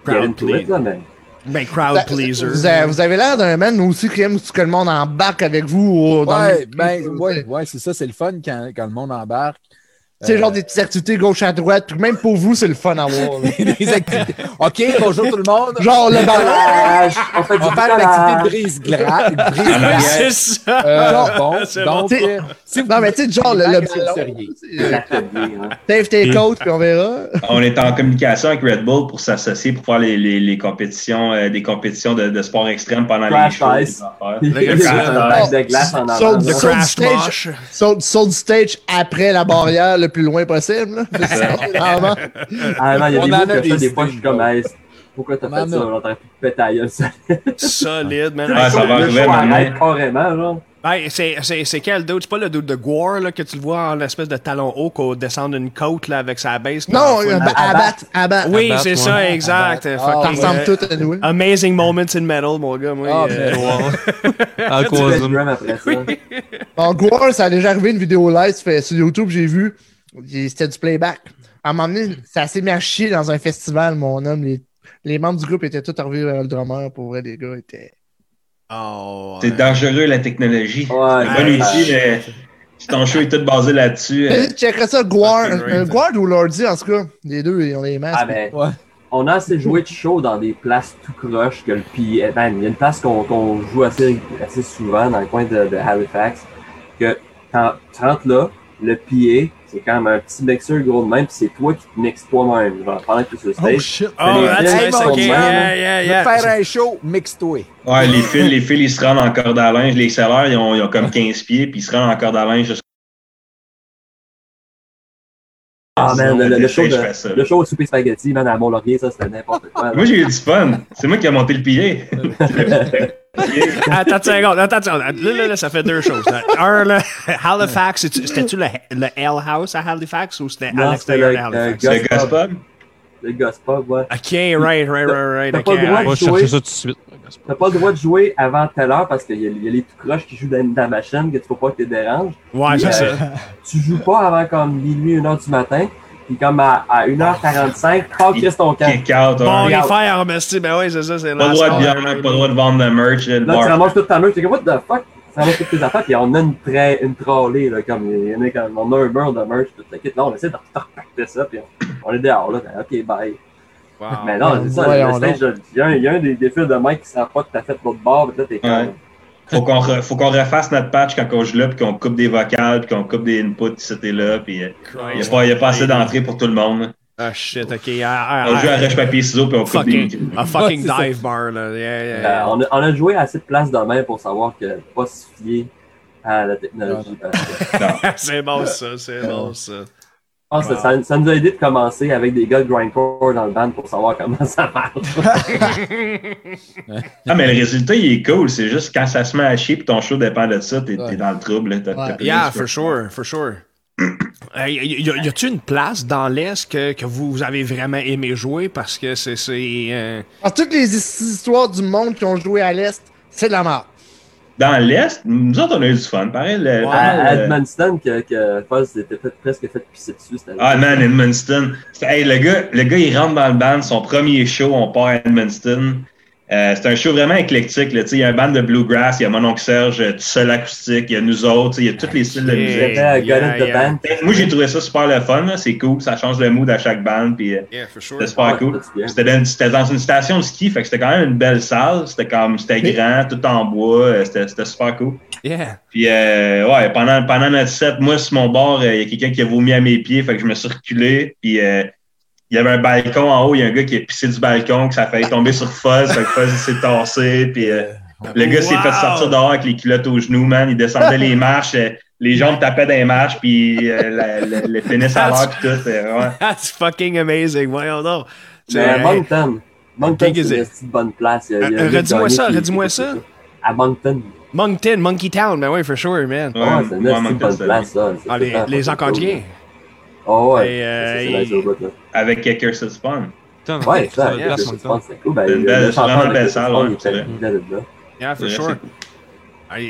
Crowd please. mais. Ben, crowd Ça- pleaser. Vous avez, vous avez l'air d'un man aussi qui aime que le monde embarque avec vous. au- dans Ouais, le- ben, ouais, ouais, c'est ça, c'est le fun quand, quand le monde embarque. Tu sais, Euh, genre des petites activités gauche à droite, puis même pour vous, c'est le fun à voir. là. des activités. OK, bonjour tout le monde. Genre le ballon. On fait du On va faire une activité de bricolage. brise-glace. En Brise arrière. C'est ça! euh, bon, C'est donc, bon. euh, si vous Non, mais tu sais, genre le, le c'est ballon. L'atelier, hein. Save tes puis on verra. On est en communication avec Red Bull pour s'associer pour faire les, les, les compétitions, euh, des compétitions de, de sport extrême pendant Crash les shows. Crash ice. de glace en avant. stage. du après la barrière le plus loin possible. Là. C'est ça. Vraiment. Ah non, il y a On des en mots a que je des des fois, je suis comme, hey, pourquoi t'as fait ça? pu te péter à gueule, ça. Solide, man. Ah, ça va arriver carrément, genre. Hey, c'est, c'est, c'est quel dude? C'est pas le dude de Gore là, que tu le vois en espèce de talon haut qu'on descend d'une côte là, avec sa base? Non, à battre. Oui, c'est ouais. ça, exact. Abattre. Ça ressemble euh, tout à nous. Amazing moments in metal, mon gars. Moi, Ah, euh, mais- En Gore, ça a déjà arrivé une vidéo live fait, sur YouTube, j'ai vu. C'était du playback. À un moment donné, ça s'est mis à chier dans un festival, mon homme. Les, les membres du groupe étaient tous arrivés vers le drummer. Pour vrai, les gars étaient. Oh, C'est ouais. dangereux, la technologie. Ouais, C'est un bon outil, mais si ton show est tout basé là-dessus, euh, Checkerais ça, Guard. Euh. Guard ou Lordy, en tout cas. Les deux, ils ont les masques. Ah, ben, Ouais. on a assez joué de show dans des places tout croches que le PA. Ben, il y a une place qu'on joue assez, assez souvent dans le coin de, de Halifax. Que quand tu rentres là, le PA, c'est quand même un petit mixeur gros de même, puis c'est toi qui te mixes toi-même. Genre, pendant que tu es sur le Oh stage. shit. Oh, les that's nice, ok. Yeah, yeah, Je yeah. faire un show, mix-toi. ouais, les fils, les fils, ils se rendent en corde à linge. Les sellers, ils ont, ils ont comme 15 pieds, puis ils se rendent en corde à linge Ah, man, le, le- le show je fais ça. de, le show au souper spaghetti, man, à Mont-Laurier, ça, c'était n'importe quoi. Moi, j'ai eu du fun. C'est moi qui ai monté le pied. Attends une seconde, attends une seconde. Là, là, là, ça fait deux choses. là. Un, là, Halifax, c'était-tu le, le Hell House à Halifax ou c'était à l'extérieur de le- Halifax? C'est Gospel. Le gospel, ouais. Ok, right, right, right, right. T'as ok, pas le droit On va jouer. chercher ça tout de suite. T'as pas le droit de jouer avant telle heure parce qu'il y, y a les tout croches qui jouent dans, dans la machine que tu faut pas que tu déranges. Ouais, c'est Euh, ça. Tu joues pas avant comme minuit, 1h du matin. Puis comme à, à 1h45, pas Chris ton camp. Kick out. Bon, ouais. les faire, mais c'est, ben oui, c'est ça, c'est Pas le droit de bière, pas le droit de vendre de merch. Là, tu ramasses toute ta meute. Tu dis, what the fuck? Tu ramasses toutes tes affaires, puis on a une, tra une trolley, là, comme il y en a comme, on a un mur de merch, tout le kit. Là, on essaie de repacter ça, puis on, on est dehors, là. Ok, bye. Wow. Mais non, c'est ça, Voyons le stage, il y, a un- il y a un des, fils de Mike qui rend pas tout à fait de l'autre bord, puis là, t'es. Faut qu'on re- faut qu'on refasse notre patch quand on joue là, puis qu'on coupe des vocales, puis qu'on coupe des inputs et là, puis euh, il n'y a, pas- y a pas assez d'entrée pour tout le monde. Ah, shit, ok. ah, On ah, joue à roche papier ciseaux, puis on coupe des Fucking, a fucking ça. dive bar, là. Yeah, yeah, Euh, on, a, on a joué à assez de places de main pour savoir que pas se fier à la technologie. parce que c'est bon, ça, c'est bon, ça. je pense que ça, ça nous a aidé de commencer avec des gars de grindcore dans le band pour savoir comment ça marche. Ah, mais le résultat, il est cool. C'est juste quand ça se met à chier, puis ton show dépend de ça, t'es Ouais. dans le trouble. là. T'as- Ouais. t'as plus Yeah, for sure, for sure. Euh, y, y- a-tu une place dans l'Est que, que vous avez vraiment aimé jouer? Parce que c'est. c'est euh, Alors, toutes les histoires du monde qui ont joué à l'Est, c'est de la mort. dans l'Est, nous autres, on a eu du fun. Pareil, le, Ouais, À, Edmundston, que, que Fuzz était fait- presque fait pisser dessus. Ah man, Edmundston. Hey, le, gars, le gars, il rentre dans le band, son premier show, on part à Edmundston. Euh, c'est un show vraiment éclectique. Là. Tu sais, Il y a un band de bluegrass, il y a mon oncle Serge, euh, tout seul acoustique, il y a nous autres, tu sais, il y a tous les styles de musique. Yeah, yeah. Band. Moi, j'ai trouvé ça super le fun. là. C'est cool, ça change le mood à chaque band. Puis, euh, sure. c'était super cool. c'était dans, une station de ski, fait que c'était quand même une belle salle. C'était comme c'était grand, tout en bois. euh, C'était c'était super cool. Yeah. Puis euh, ouais, pendant, pendant notre set, moi sur mon bord, euh, il y a quelqu'un qui a vomi à mes pieds, fait que je me suis reculé. Puis euh, il y avait un balcon en haut, il y a un gars qui a pissé du balcon, que ça a failli tomber sur Fuzz, fait que Fuzz il s'est tassé. Puis euh, le gars s'est fait sortir dehors avec les culottes aux genoux, man. Il descendait les marches, euh, les jambes tapaient dans les marches, puis euh, la- la- le pénis à l'heure, puis tout. euh, ouais. That's fucking amazing. Voyons donc. C'est- Mais Moncton. Moncton, c'est une petite bonne place. Redis-moi ça, redis-moi ça. À Moncton. Moncton, Monkey Town, ben oui, for sure, man. Ouais, Ouais, c'est une petite bonne place, ça. Ah, les, les. Oh ouais. Et, euh, C'est. Avec quelqu'un sur Spawn. Ouais, que c'est cool. Ben, C'est une le belle- vraiment de belle salle, c'est. Yeah, for C'est sure.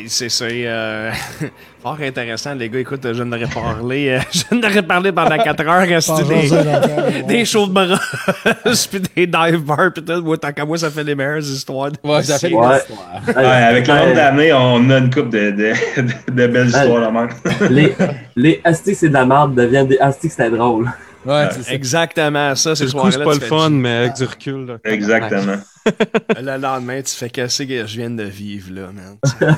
C'est c'est, euh, fort intéressant, les gars. Écoute, je n'aurais parlé, euh, je n'aurais parlé pendant 4 heures. Jaser des, des shows de bras, puis des dive bars, pis tout. Moi, tant qu'à moi, ça fait les meilleures histoires. Ouais, ça fait des Ouais. histoires. Ouais, avec le nombre d'années, on a une coupe de, de, de, de belles histoires là. Les, les Asti, c'est de la merde deviennent des Asti, c'était drôle. Ouais, c'est ça. Exactement ça, c'est soirées-là. pas tu le fun, mais avec du recul. Là. Exactement. Le lendemain, tu fais casser que je viens de vivre, là, man?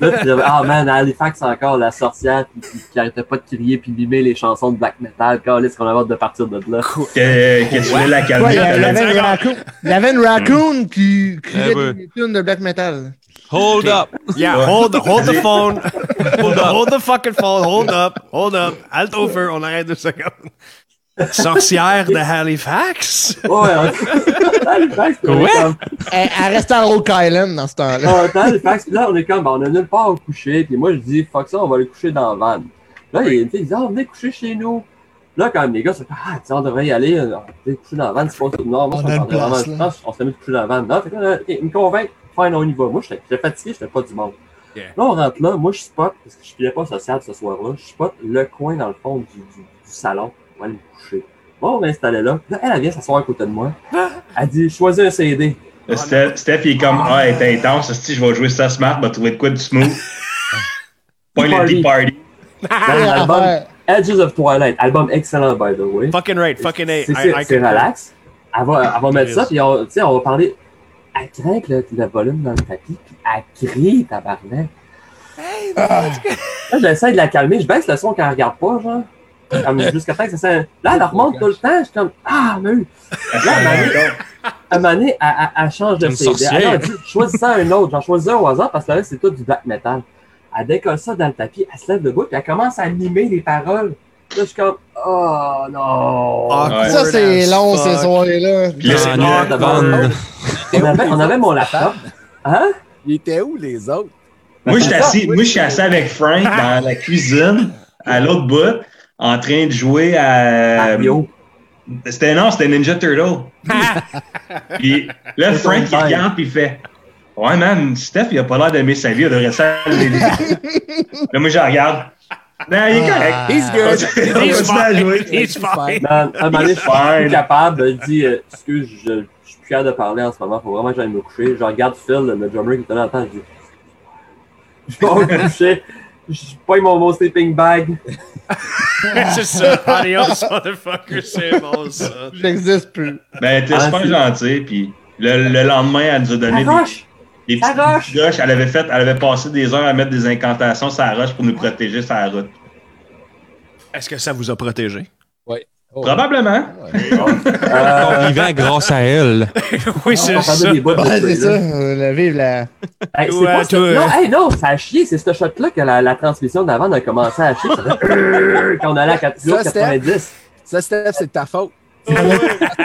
Là, tu dirais, ah man, à Halifax encore, la sorcière qui, arrêtait pas de crier puis mimer les chansons de black metal. Calisse qu'on a hâte de partir de là. Que, que tu voulais la calmer. Ouais, il y avait t'avais dit- une raccoon, il y avait une raccoon qui criait Eh des tunes de black metal. Hold up! Yeah, hold, hold the phone. Hold, the, hold the fucking phone. Hold up. Hold up. Alt over. On arrête deux secondes. Sorcière de Halifax? Ouais, on- à Halifax, on comme, Elle, elle restait à Rock Island dans ce temps-là. Ah, attends, Halifax, puis là, on est comme, ben, on a nulle part où coucher, puis moi, je dis, fuck ça, on va aller coucher dans la van. Là, il y a une fille qui dit, ah, venez coucher chez nous. Là, quand même, les gars, c'est ah, tu on devrait y aller, on va coucher dans la van, c'est pas ça. Non, moi, On temps, on s'est mis de coucher dans la van. Non, fait que là, ok, il me convainc, fine, on y va. Moi, j'étais j'étais fatigué, j'étais pas du monde. Yeah. Là, on rentre là, moi, je spot, parce que je filais pas social ce soir-là, je spot le coin dans le fond du, du, du salon pour aller me coucher. Bon, on m'installait là. Là, elle, elle vient s'asseoir à côté de moi. Elle dit, choisis un CD. Steph, Steph, il est comme, ah, elle est intense. Si je vais jouer ça smart, va trouver de quoi de smooth. Le Tea Party. L'album Edges of Twilight, album excellent, by the way. Fucking right. Fucking A. C'est relax. Elle va, elle va mettre ça, puis on va parler. Elle craque le, le volume dans le tapis, puis elle crie, tabarnak. Là, j'essaie de la calmer, je baisse le son quand elle regarde pas, genre. Comme Jusqu'à temps que ça s'en- Là, elle remonte tout le temps, je suis comme Ah, mais. Là, à un moment donné, elle, elle- elle change de CD. Elle a dit Choisis ça un autre, j'en choisis un au hasard parce que là, c'est tout du black metal. Elle décolle ça dans le tapis, elle se lève debout, puis elle commence à mimer les paroles. Là, je suis comme Oh non. Ah, Ouais. Ça, c'est long, fuck? ces soirées-là. Puis là, c'est Ah. On avait, on avait mon laptop. Hein? Il était où, les autres? Moi, je suis assis, moi, je suis assis avec Frank dans la cuisine, à l'autre bout, en train de jouer à. Mario. C'était non, c'était Ninja Turtle. Puis là, Frank, il regarde, puis il fait Ouais, man, Steph, il a pas l'air d'aimer sa vie, il devrait ça. là, moi, je regarde. Non, il est correct. He's good. On He's fine. jouer. He's fine. Man, à un moment donné, je suis Fine. plus capable. Elle dit Excuse, je, capable de parler en ce moment. Faut vraiment que j'aille me coucher. Je regarde Phil, le, le drummer qui était là en temps. Je dis Je vais me coucher. Je pogne mon, mon sleeping bag. c'est ça. Adios, motherfucker. C'est bon, ça. J'existe plus. Ben, t'es Ah, super c'est- gentil, puis le, le lendemain, elle nous a donné Ça des, roche. des roche. roches. Elle avait fait, elle avait passé des heures à mettre des incantations sur la roche pour nous protéger sur la route. Est-ce que ça vous a protégé? Oh. Probablement. Euh, Vivant grâce à elle. oui, c'est on ça. des Ouais, c'est ça. euh, Vive la. Hey, c'est Ouais, pas ce- toi, Non, euh, hey, non, ça a chié. C'est ce shot-là que la, la transmission d'avant a commencé à chier. Ça fait quand on allait à 4 Ça, Steph? 90. Ça, Steph, c'est de ta faute. Fallait,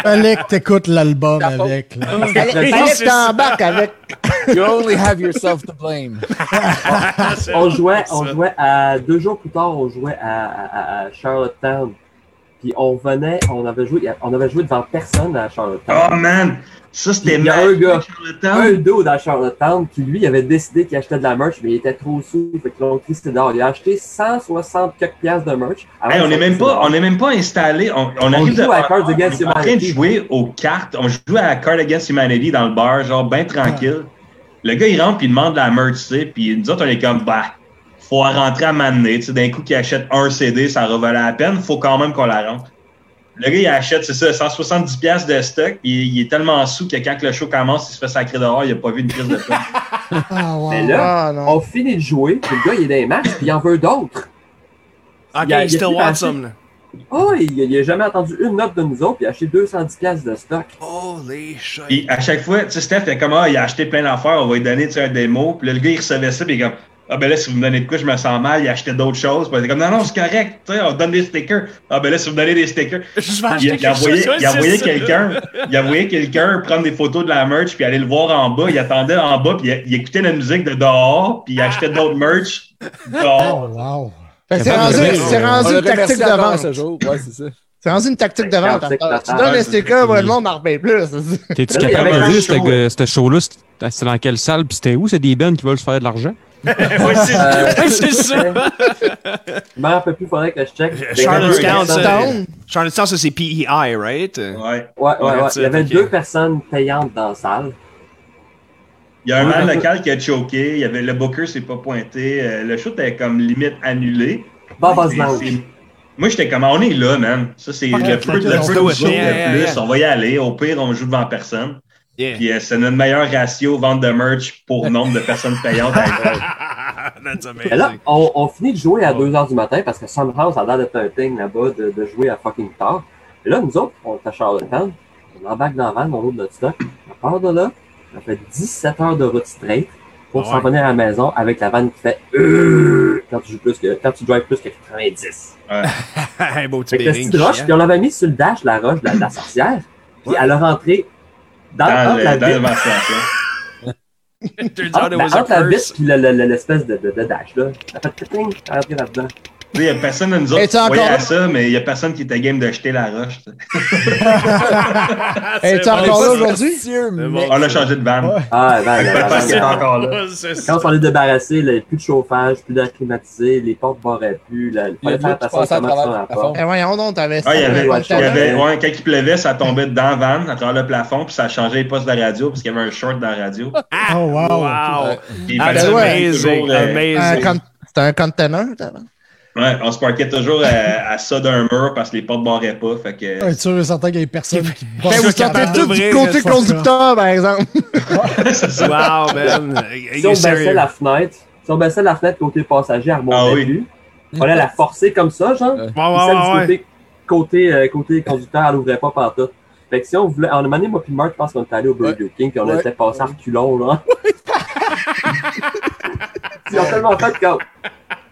fallait que t'écoutes l'album avec. Fallait que t'embarques avec. You only have yourself to blame. on jouait, on jouait à deux jours plus tard, on jouait à, à, à- à Charlottetown. Puis on venait, on avait joué, on avait joué devant personne à Charlottetown. Oh man! Ça, c'était Il y a un gars, Charlottetown. un dos à Charlottetown qui lui avait décidé qu'il achetait de la merch, mais il était trop sous. Fait qu'ils l'ont crissé dehors. Il a acheté 160 quelques piastres de merch. Hey, on de n'est même pas, on est même pas installé. On, on On arrive joue de- à Cards Against on est en train de Humanity. jouer aux cartes. On joue à Card Against Humanity dans le bar, genre bien tranquille. Le gars, il rentre puis il demande la merch, tu sais. Puis nous autres, on est comme, bah, faut la rentrer à m'amener. Tu sais, d'un coup, qu'il achète un CD, ça revalait la peine. Faut quand même qu'on la rentre. Le gars, il achète, c'est ça, 170$ piastres de stock. Il est tellement sous que quand le show commence, il se fait sacrer dehors. Il a pas vu une prise de temps. Ah, wow. Mais là, Ah, on finit de jouer, puis le gars, il est dans les matchs, puis il en veut d'autres. Ok, Il a- still wants some. là. Oh, il, il a jamais entendu une note de nous autres, puis il a acheté 210$ piastres de stock. Holy shit. Puis à chaque fois, tu sais, Steph, il est comme, ah, il a acheté plein d'affaires, on va lui donner tu sais, un démo. Puis là, le gars, il recevait ça, puis il est comme, ah, ben là, si vous me donnez de quoi, je me sens mal, il a acheté d'autres choses. Puis il est comme, non, non, c'est correct, tu sais, on donne des stickers. Ah, ben là, si vous me donnez des stickers. Je vais Il, acheter il chose, il ça. quelqu'un, il a envoyé quelqu'un prendre des photos de la merch, puis aller le voir en bas. Il attendait en bas, puis il, il écoutait la musique de dehors, puis il achetait d'autres merch dehors. Oh, wow. Fait que c'est rendu, rendu une tactique remercie de encore vente. ce jour. Ouais, c'est ça. C'est rendu une tactique de vente. Tu donnes stickers, ben, le monde en repaye plus. T'es-tu capable de dire, c'était show-là, c'était dans quelle salle, puis c'était où? C'est des bands qui veulent se faire de l'argent? Ouais, c'est Euh, ça. Je m'en rappelle plus, faudrait que je check. Charlottetown, ça. Charlottetown. Ça c'est PEI, right? Ouais. Ouais, ouais, ouais. Il y avait deux personnes payantes dans la salle. Il y a un Ouais. man local qui a choqué, il y avait, le booker s'est pas pointé, euh, le show était comme limite annulé. Lounge. c'est- Moi, j'étais comme, on est là, man. Ça, c'est le peu, le peu de show Yeah, yeah, plus. yeah. On va y aller. Au pire, on joue devant personne. Yeah. Puis euh, c'est notre meilleur ratio vente de merch pour nombre de personnes payantes. à. That's Et là, amazing. on, on finit de jouer à 2h du matin parce que somehow, ça a l'air d'être un thing là-bas de, de jouer à fucking tard. Et là, nous autres, on est à Charlottetown, on embarque dans la van, on roule notre stock. On part de là, on fait 17 heures de route straight pour Ah s'en ouais. venir à la maison avec la van qui fait euh, quand tu joues plus que quand tu drives plus que 90. Un beau petit Fait le chiant. puis on l'avait mis sur le dash, la roche de la, la sorcière. Puis Ouais. elle a rentré dans, Dans, le, la dans entre, out it ben, entre la vitre puis le- le- le- l'espèce de, de, de dash là. Elle a fait elle est rentrée là-dedans. Il n'y a personne de nous autres Es-tu qui encore croyait là? à ça, mais il n'y a personne qui était game de jeter la roche. tu sais. Hey, tu C'est encore là ça. aujourd'hui? Monsieur, bon. mec. On a changé de van. Ouais. Ah, ben, encore là. Ça. Quand on s'en est débarrassé, là, plus de chauffage, plus d'air climatisé, les portes barraient plus, il Il fallait faire à à travers la porte. Eh, voyons donc, t'avais Ah, il y avait, Ouais, il y avait- ouais. ouais, quand il pleuvait, ça tombait dans la van, à travers le plafond, puis ça changeait les postes de radio, parce qu'il y avait un short dans la radio. Oh, wow. Wow. Il amazing. C'était un container, t'avais? Ouais, on se parquait toujours à, à ça d'un mur parce que les portes barraient pas. Fait que. Ouais, sûr et certain qu'il y a personne qui bosse vous sortez tous du côté conducteur, par exemple. Wow, man. Si on baissait la fenêtre, si on baissait la fenêtre côté passager, elle remontait Ah oui. plus. Il fallait la forcer comme ça, genre. Ouais. Ouais, ouais, côté, côté, euh, côté conducteur, elle ouvrait pas pantoute. Fait que si on voulait, on a demandé, moi puis Marc, je pense qu'on était allé au Burger King, puis on Ouais. était passé à reculons, là. Ils ont tellement fait comme.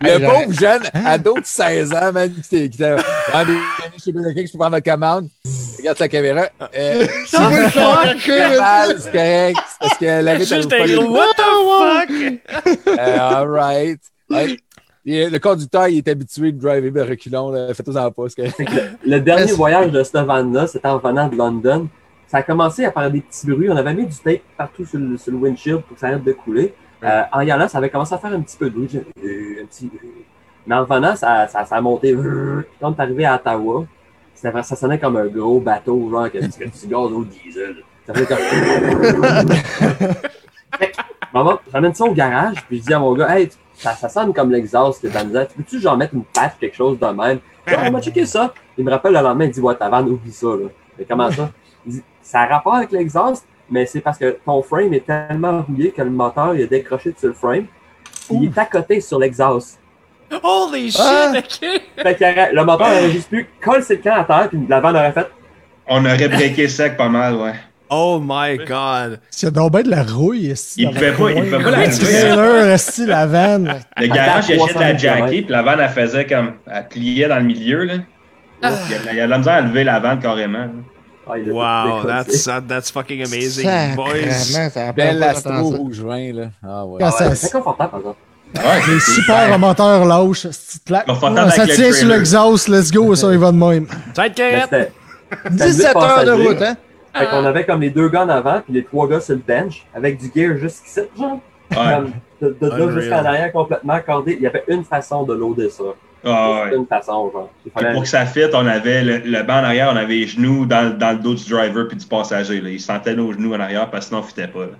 Le pauvre jeune Hein? ado de 16 ans, man, qui était. Chez Burger King, je peux prendre votre commande. Regarde sa caméra. Euh, c'est correct. Parce que la gros, what the fuck? Euh, all right. Le conducteur, il est habitué de driver de reculons. Faites-en pas. Le dernier voyage de cette van-là, c'était en venant de London. Ça a commencé à faire des petits bruits. On avait mis du tape partout sur le, sur le windshield pour que ça arrête de couler. Euh, en y allant, ça avait commencé à faire un petit peu de. Mais en venant, ça, ça, ça a monté. Quand est arrivé à Ottawa, vrai- ça sonnait comme un gros bateau, genre que, que tu gazes au diesel. Ça faisait comme... Maman, j'amène ça au garage, puis je dis à mon gars, hey, ça, ça sonne comme l'exhaust mis. Tu peux-tu genre mettre une patch, quelque chose de même? Genre, on va checker ça. Il me rappelle le lendemain, il dit, ouais, ta vanne, oublie ça, là. Mais comment ça? Il dit, ça a rapport avec l'exhaust, mais c'est parce que ton frame est tellement rouillé que le moteur, il est décroché sur le frame. Il est à côté sur l'exhaust. Holy shit, Ah. ok. Fait que le moteur aurait juste pu coller le camp à terre, puis la vanne aurait fait. On aurait breaké sec pas mal, ouais. Oh my god. A donc bien de la rouille, esti, Il pouvait le pas, il pouvait pas la trailer, la vanne? Le garage, il achète la 300 jacket, puis la vanne, elle faisait comme. Elle pliait dans le milieu, là. Il y a, il y a de la misère à lever la vanne carrément. là. Ah, Wow, that's, uh, that's fucking amazing, boys. Belle astro rouge vin, là. Ah ouais. Ah ouais, c'est confortable, par exemple. Ouais, Les c'est- super amateurs lâches, ça tient sur l'exhaust, let's go, ça, il va de même. Ça va être Mais carré. c'était- 17 heures de route, hein? Fait qu'on avait comme les deux gars en avant, puis les trois gars sur le bench, avec du gear jusqu'ici, genre. Ouais. Comme de, de là jusqu'en arrière complètement accordé. Il y avait une façon de loader ça. Ah, ouais. Une façon, genre. Il Puis fallait- pour que ça fitte, on avait le, le banc en arrière, on avait les genoux dans, dans le dos du driver puis du passager. Là. Ils sentaient nos genoux en arrière parce que sinon, on fitait pas. là.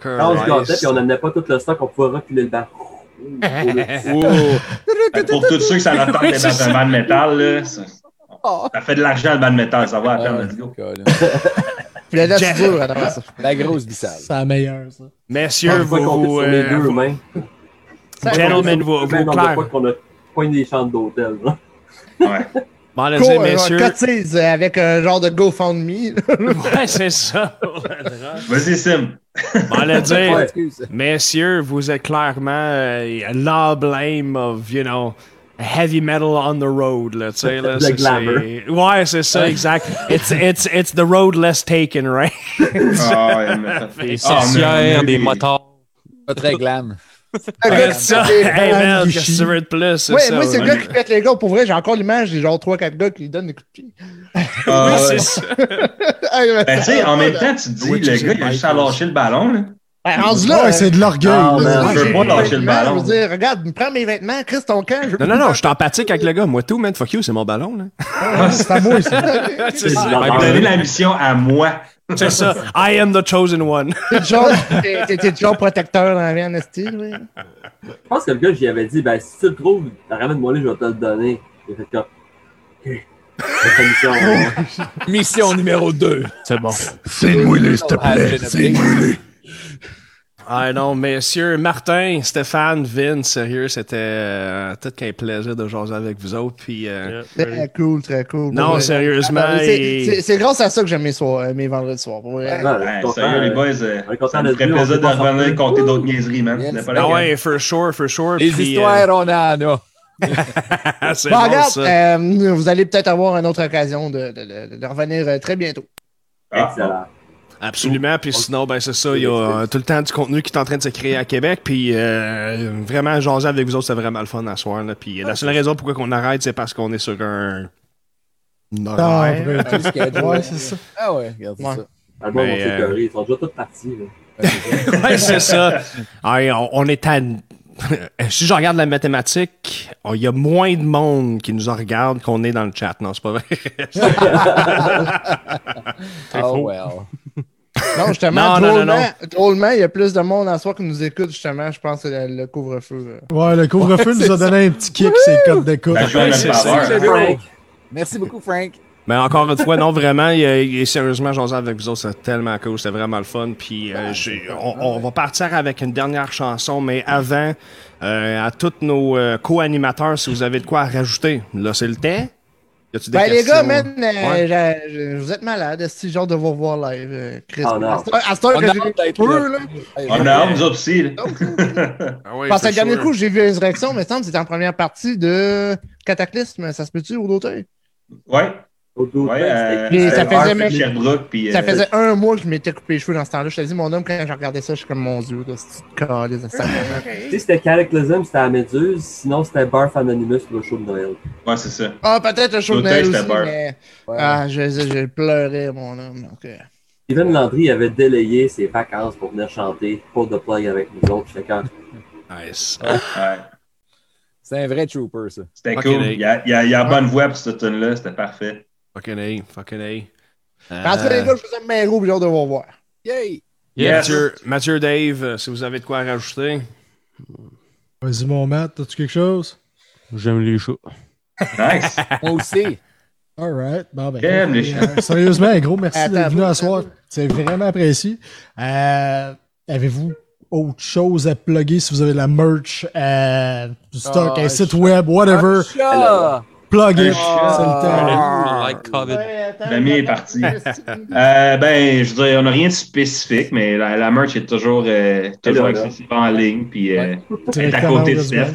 Quand on se gâtait, puis on n'amenait pas tout le stock, on pouvait reculer le banc. Fait que pour tous ceux tente d'être dans un banc de métal, là, ça, Oh. ça fait de l'argent le banc de métal, ça va à peine, let's go. La grosse bissade. C'est la meilleure, ça. Messieurs, vous, les euh, vous-. Gentlemen, vous, Même vous poigné des chambres d'hôtel. Ouais. Bon, allez Cool, euh, messieurs. cotise euh, avec un genre de GoFundMe. Ouais, c'est ça. Vas-y, Sim. Bon, allez dire, Ouais. Messieurs, vous êtes clairement euh, l'emblème of, you know, heavy metal on the road, là, tu sais, là. Le c'est- Ouais, c'est ça, exact. It's, it's, it's the road less taken, right? Ah, ouais, mais- Des Ah, mais- sorcières, des motards. Pas très glam. Ça. Hey, man, Rishi. qu'est-ce que tu veux de plus? C'est Ouais, ça, moi, c'est le gars qui pète les gars. Pour vrai, j'ai encore l'image des genre 3-4 gars qui lui donnent des coups de pied. Ah, Oui, ouais. c'est ça. Ben, tu sais, en même temps, tu te dis, le gars, il a juste à lâcher le ballon, là. Ben, rendu là. Ouais, c'est de l'orgueil. Man. Je veux pas lâcher le ballon. Je veux dire, regarde, prends mes vêtements, Chris, ton camp. je Non, non, non, je suis empathique avec le gars. Moi, tout, man. Fuck you, c'est mon ballon, là. Ah, c'est à moi, ça. C'est C'est ça. Il m'a donné la mission à moi. C'est ça. I am the chosen one. T'es toujours, protecteur dans la vie en esti, oui. Je pense que le gars, j'y avais dit, ben, si tu le trouves, ramène-moi là, je vais te le donner. Il a fait comme, OK. C'est ta mission. Mission numéro 2. C'est bon. Fais-moi les, s'il te plaît. Ah non, messieurs, Martin, Stéphane, Vince, sérieux, c'était euh, tout qu'un plaisir de jaser avec vous autres. Puis, euh, Très cool, très cool. Non, sérieusement, Ah, c'est- et- C'est c'est grâce à ça que j'aime mes, soirs, mes vendredis soirs. Ouais, content, sérieux, les euh, boys, euh, on est content ça me ferait plaisir de revenir compter d'autres niaiseries, man. Yes. Pas ah ouais, for sure, for sure. Les puis, histoires, on en a. euh, c'est Bon, bon, regarde, ça. euh, vous allez peut-être avoir une autre occasion de, de- de- de revenir euh, très bientôt. Ah, Excellent. Absolument. Puis sinon, ben c'est ça. Il y a euh, tout le temps du contenu qui est en train de se créer à Québec. Puis euh, vraiment, jaser avec vous autres, c'est vraiment le fun à soir. Là. Puis la seule raison pourquoi on arrête, c'est parce qu'on est sur un... un Ah, horaire. Ouais, c'est ça. Ah ouais, regarde Ouais. ça. Album, on Mais, s'est euh, écœurés. Ils sont déjà tous partis. ouais, c'est ça. Hey, on, on est à... si je regarde la mathématique, oh, il y a moins de monde qui nous en regarde qu'on est dans le chat. Non, c'est pas vrai. Oh well. Non, justement, Non, non, non, drôlement, drôlement, il y a plus de monde en soir qui nous écoute, justement. Je pense que le, le couvre-feu. euh. Ouais, le couvre-feu nous a donné un petit kick, c'est le code d'écoute. Faveur. ça. Frank, Merci beaucoup, Frank. Mais encore une fois, non, vraiment, il, il est sérieusement, jaser avec vous autres, c'est tellement cool, c'est vraiment le fun. Puis euh, on, on va partir avec une dernière chanson, mais avant, euh, à tous nos euh, co-animateurs, si vous avez de quoi à rajouter, là, c'est le temps. Y a-tu des Ben, les gars, man, euh, Ouais. vous êtes malades. C'est genre de vous revoir live, euh, Chris? Ah, non. à cette heure- j'ai peu, là. On a hâte, nous autres aussi. Ah oui, Parce que le dernier coup, j'ai vu Résurrection, mais il me semble que c'était en première partie de Cataclysme. Ça se peut-tu ou d'autres? Ouais, ouais. ben, euh, Puis ça euh, faisait Arthur même- Sherbrooke, puis, Ça euh, faisait un mois que je m'étais coupé les cheveux dans ce temps-là. Je te dis, mon homme, quand je regardais ça, je suis comme mon dieu, là, c'est calé, ça Tu sais, c'était Cataclysm, c'était à Méduse. Sinon, c'était Barf Anonymous pour le show de Noël. Ouais, c'est ça. Ah, peut-être le show de Noël c'était aussi, beurre. mais... Ouais. Ah, je, je, je pleurais, mon homme. donc, euh. Steven Landry avait délayé ses vacances pour venir chanter pour The Plug avec nous autres. Quand Nice. Ouais. C'est un vrai trooper, ça. C'était cool. Il y a, il y a, il y a bonne voix pour cette tune là c'était parfait. Fucking A, fucking A. En tout cas, les gars, je vous aime bien gros, puis j'ai hâte de vous revoir. Yay! Yes. Mathieu, Mathieu, Dave, euh, si vous avez de quoi rajouter. Vas-y, mon Matt, as-tu quelque chose? J'aime les chats. Nice. Moi aussi. Alright. Bon, ben, J'aime les euh, sérieusement, un gros merci d'être venu à soir. C'est vraiment apprécié. Euh, Avez-vous autre chose à plugger si vous avez de la merch, euh, du stock, Ah, un site web, whatever? Plug it. Ah. C'est le temps. Like COVID. Le mien est parti. Euh, ben, je dirais, on n'a rien de spécifique, mais la, la merch est toujours, euh, toujours accessible en ligne, puis euh, est à côté de Steph.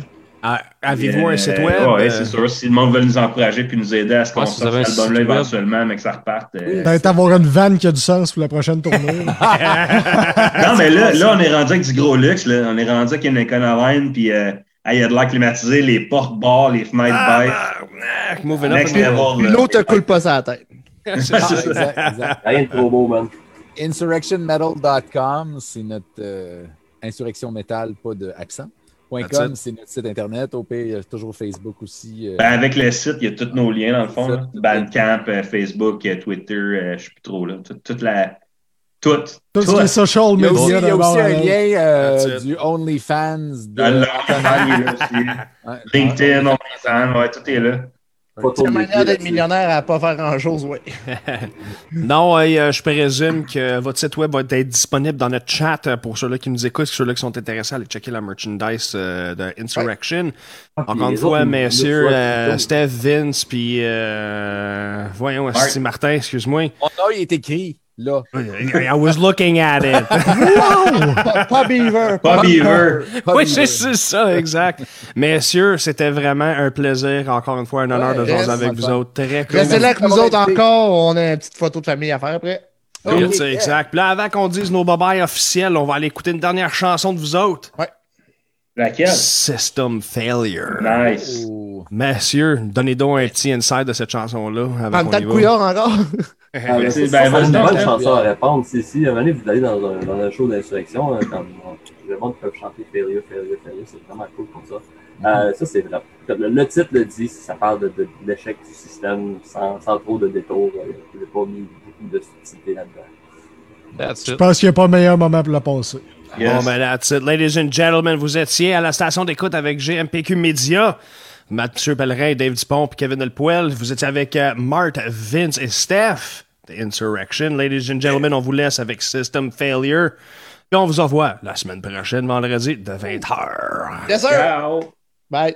Ah, Avez-vous un Euh, site web? Euh, c'est sûr. Si le monde veut nous encourager puis nous aider à ce qu'on sorte cet album-là éventuellement, mais que ça reparte. euh, Peut-être avoir une vanne qui a du sens pour la prochaine tournée. Non, mais là, là, on est rendu avec du gros luxe. Là. On est rendu avec une Econoline, puis euh, il y a de l'air climatisé, les portes barres, les fenêtres Ah. Puis là. l'eau te coule pas sur la tête. Ah, exact, exact. Rien de trop beau, man. Insurrectionmetal.com, c'est notre euh, insurrection metal, pas de accent. .com, c'est notre site internet. Au pire, il y a toujours Facebook aussi. euh, Ben, avec le site, il y a tous nos liens dans le fond. Là. Bandcamp, euh, Facebook, Twitter, euh, je sais plus trop. Là. Tout- Toute la. Tout. Tout ce qui est social il y a aussi, media. il y a aussi un lien euh, du OnlyFans de. LinkedIn, OnlyFans, ouais, tout est là. Photo La manière d'être millionnaire à pas faire grand-chose, ouais. Non, euh, je présume que votre site web va être disponible dans notre chat euh, pour ceux-là qui nous écoutent, ceux-là qui sont intéressés à aller checker la merchandise euh, de Insurrection. Ah, Encore une fois, autres, messieurs, euh, Steph, Vince, puis euh, voyons, c'est Martin, excuse-moi. Mon nom, il est écrit là. I was looking at it. Pas, pas Beaver. Pas Beaver. oui, c'est ça, exact. Messieurs, c'était vraiment un plaisir, encore une fois, un honneur de Ouais, reste, avec vous autres. Très cool. Restez là avec nous autres encore. On a une petite photo de famille à faire après. Cool, c'est exact. Puis là, avant qu'on dise nos babayes officiels, on va aller écouter une dernière chanson de vous autres. Laquelle? System Failure. Nice. Oh. Messieurs, donnez donc un petit inside de cette chanson-là. avant de couillard encore. Ah, mais c'est- ben, une bonne chanson à répondre. Si, si, à un moment donné, vous allez dans un, dans un show d'insurrection, hein, le monde peut chanter Failure, Failure, Failure, c'est vraiment cool pour ça. Euh, ça, c'est vrai. Comme Le, le titre le dit, ça parle de, de, de l'échec du système sans, sans trop de détours. Euh, Je n'ai pas mis beaucoup de subtilité là-dedans. Je pense qu'il n'y a pas meilleur moment pour la passer. Yes. Bon, ben, that's it. Ladies and gentlemen, vous étiez à la station d'écoute avec GMPQ Media. Mathieu Pellerin, Dave Dupont et Kevin Delpoel. Vous étiez avec euh, Mart, Vince et Steph. The Insurrection. Ladies and gentlemen, on vous laisse avec System Failure. Puis on vous revoit la semaine prochaine, vendredi, de 20h. Yes, sir. Ciao. Bye.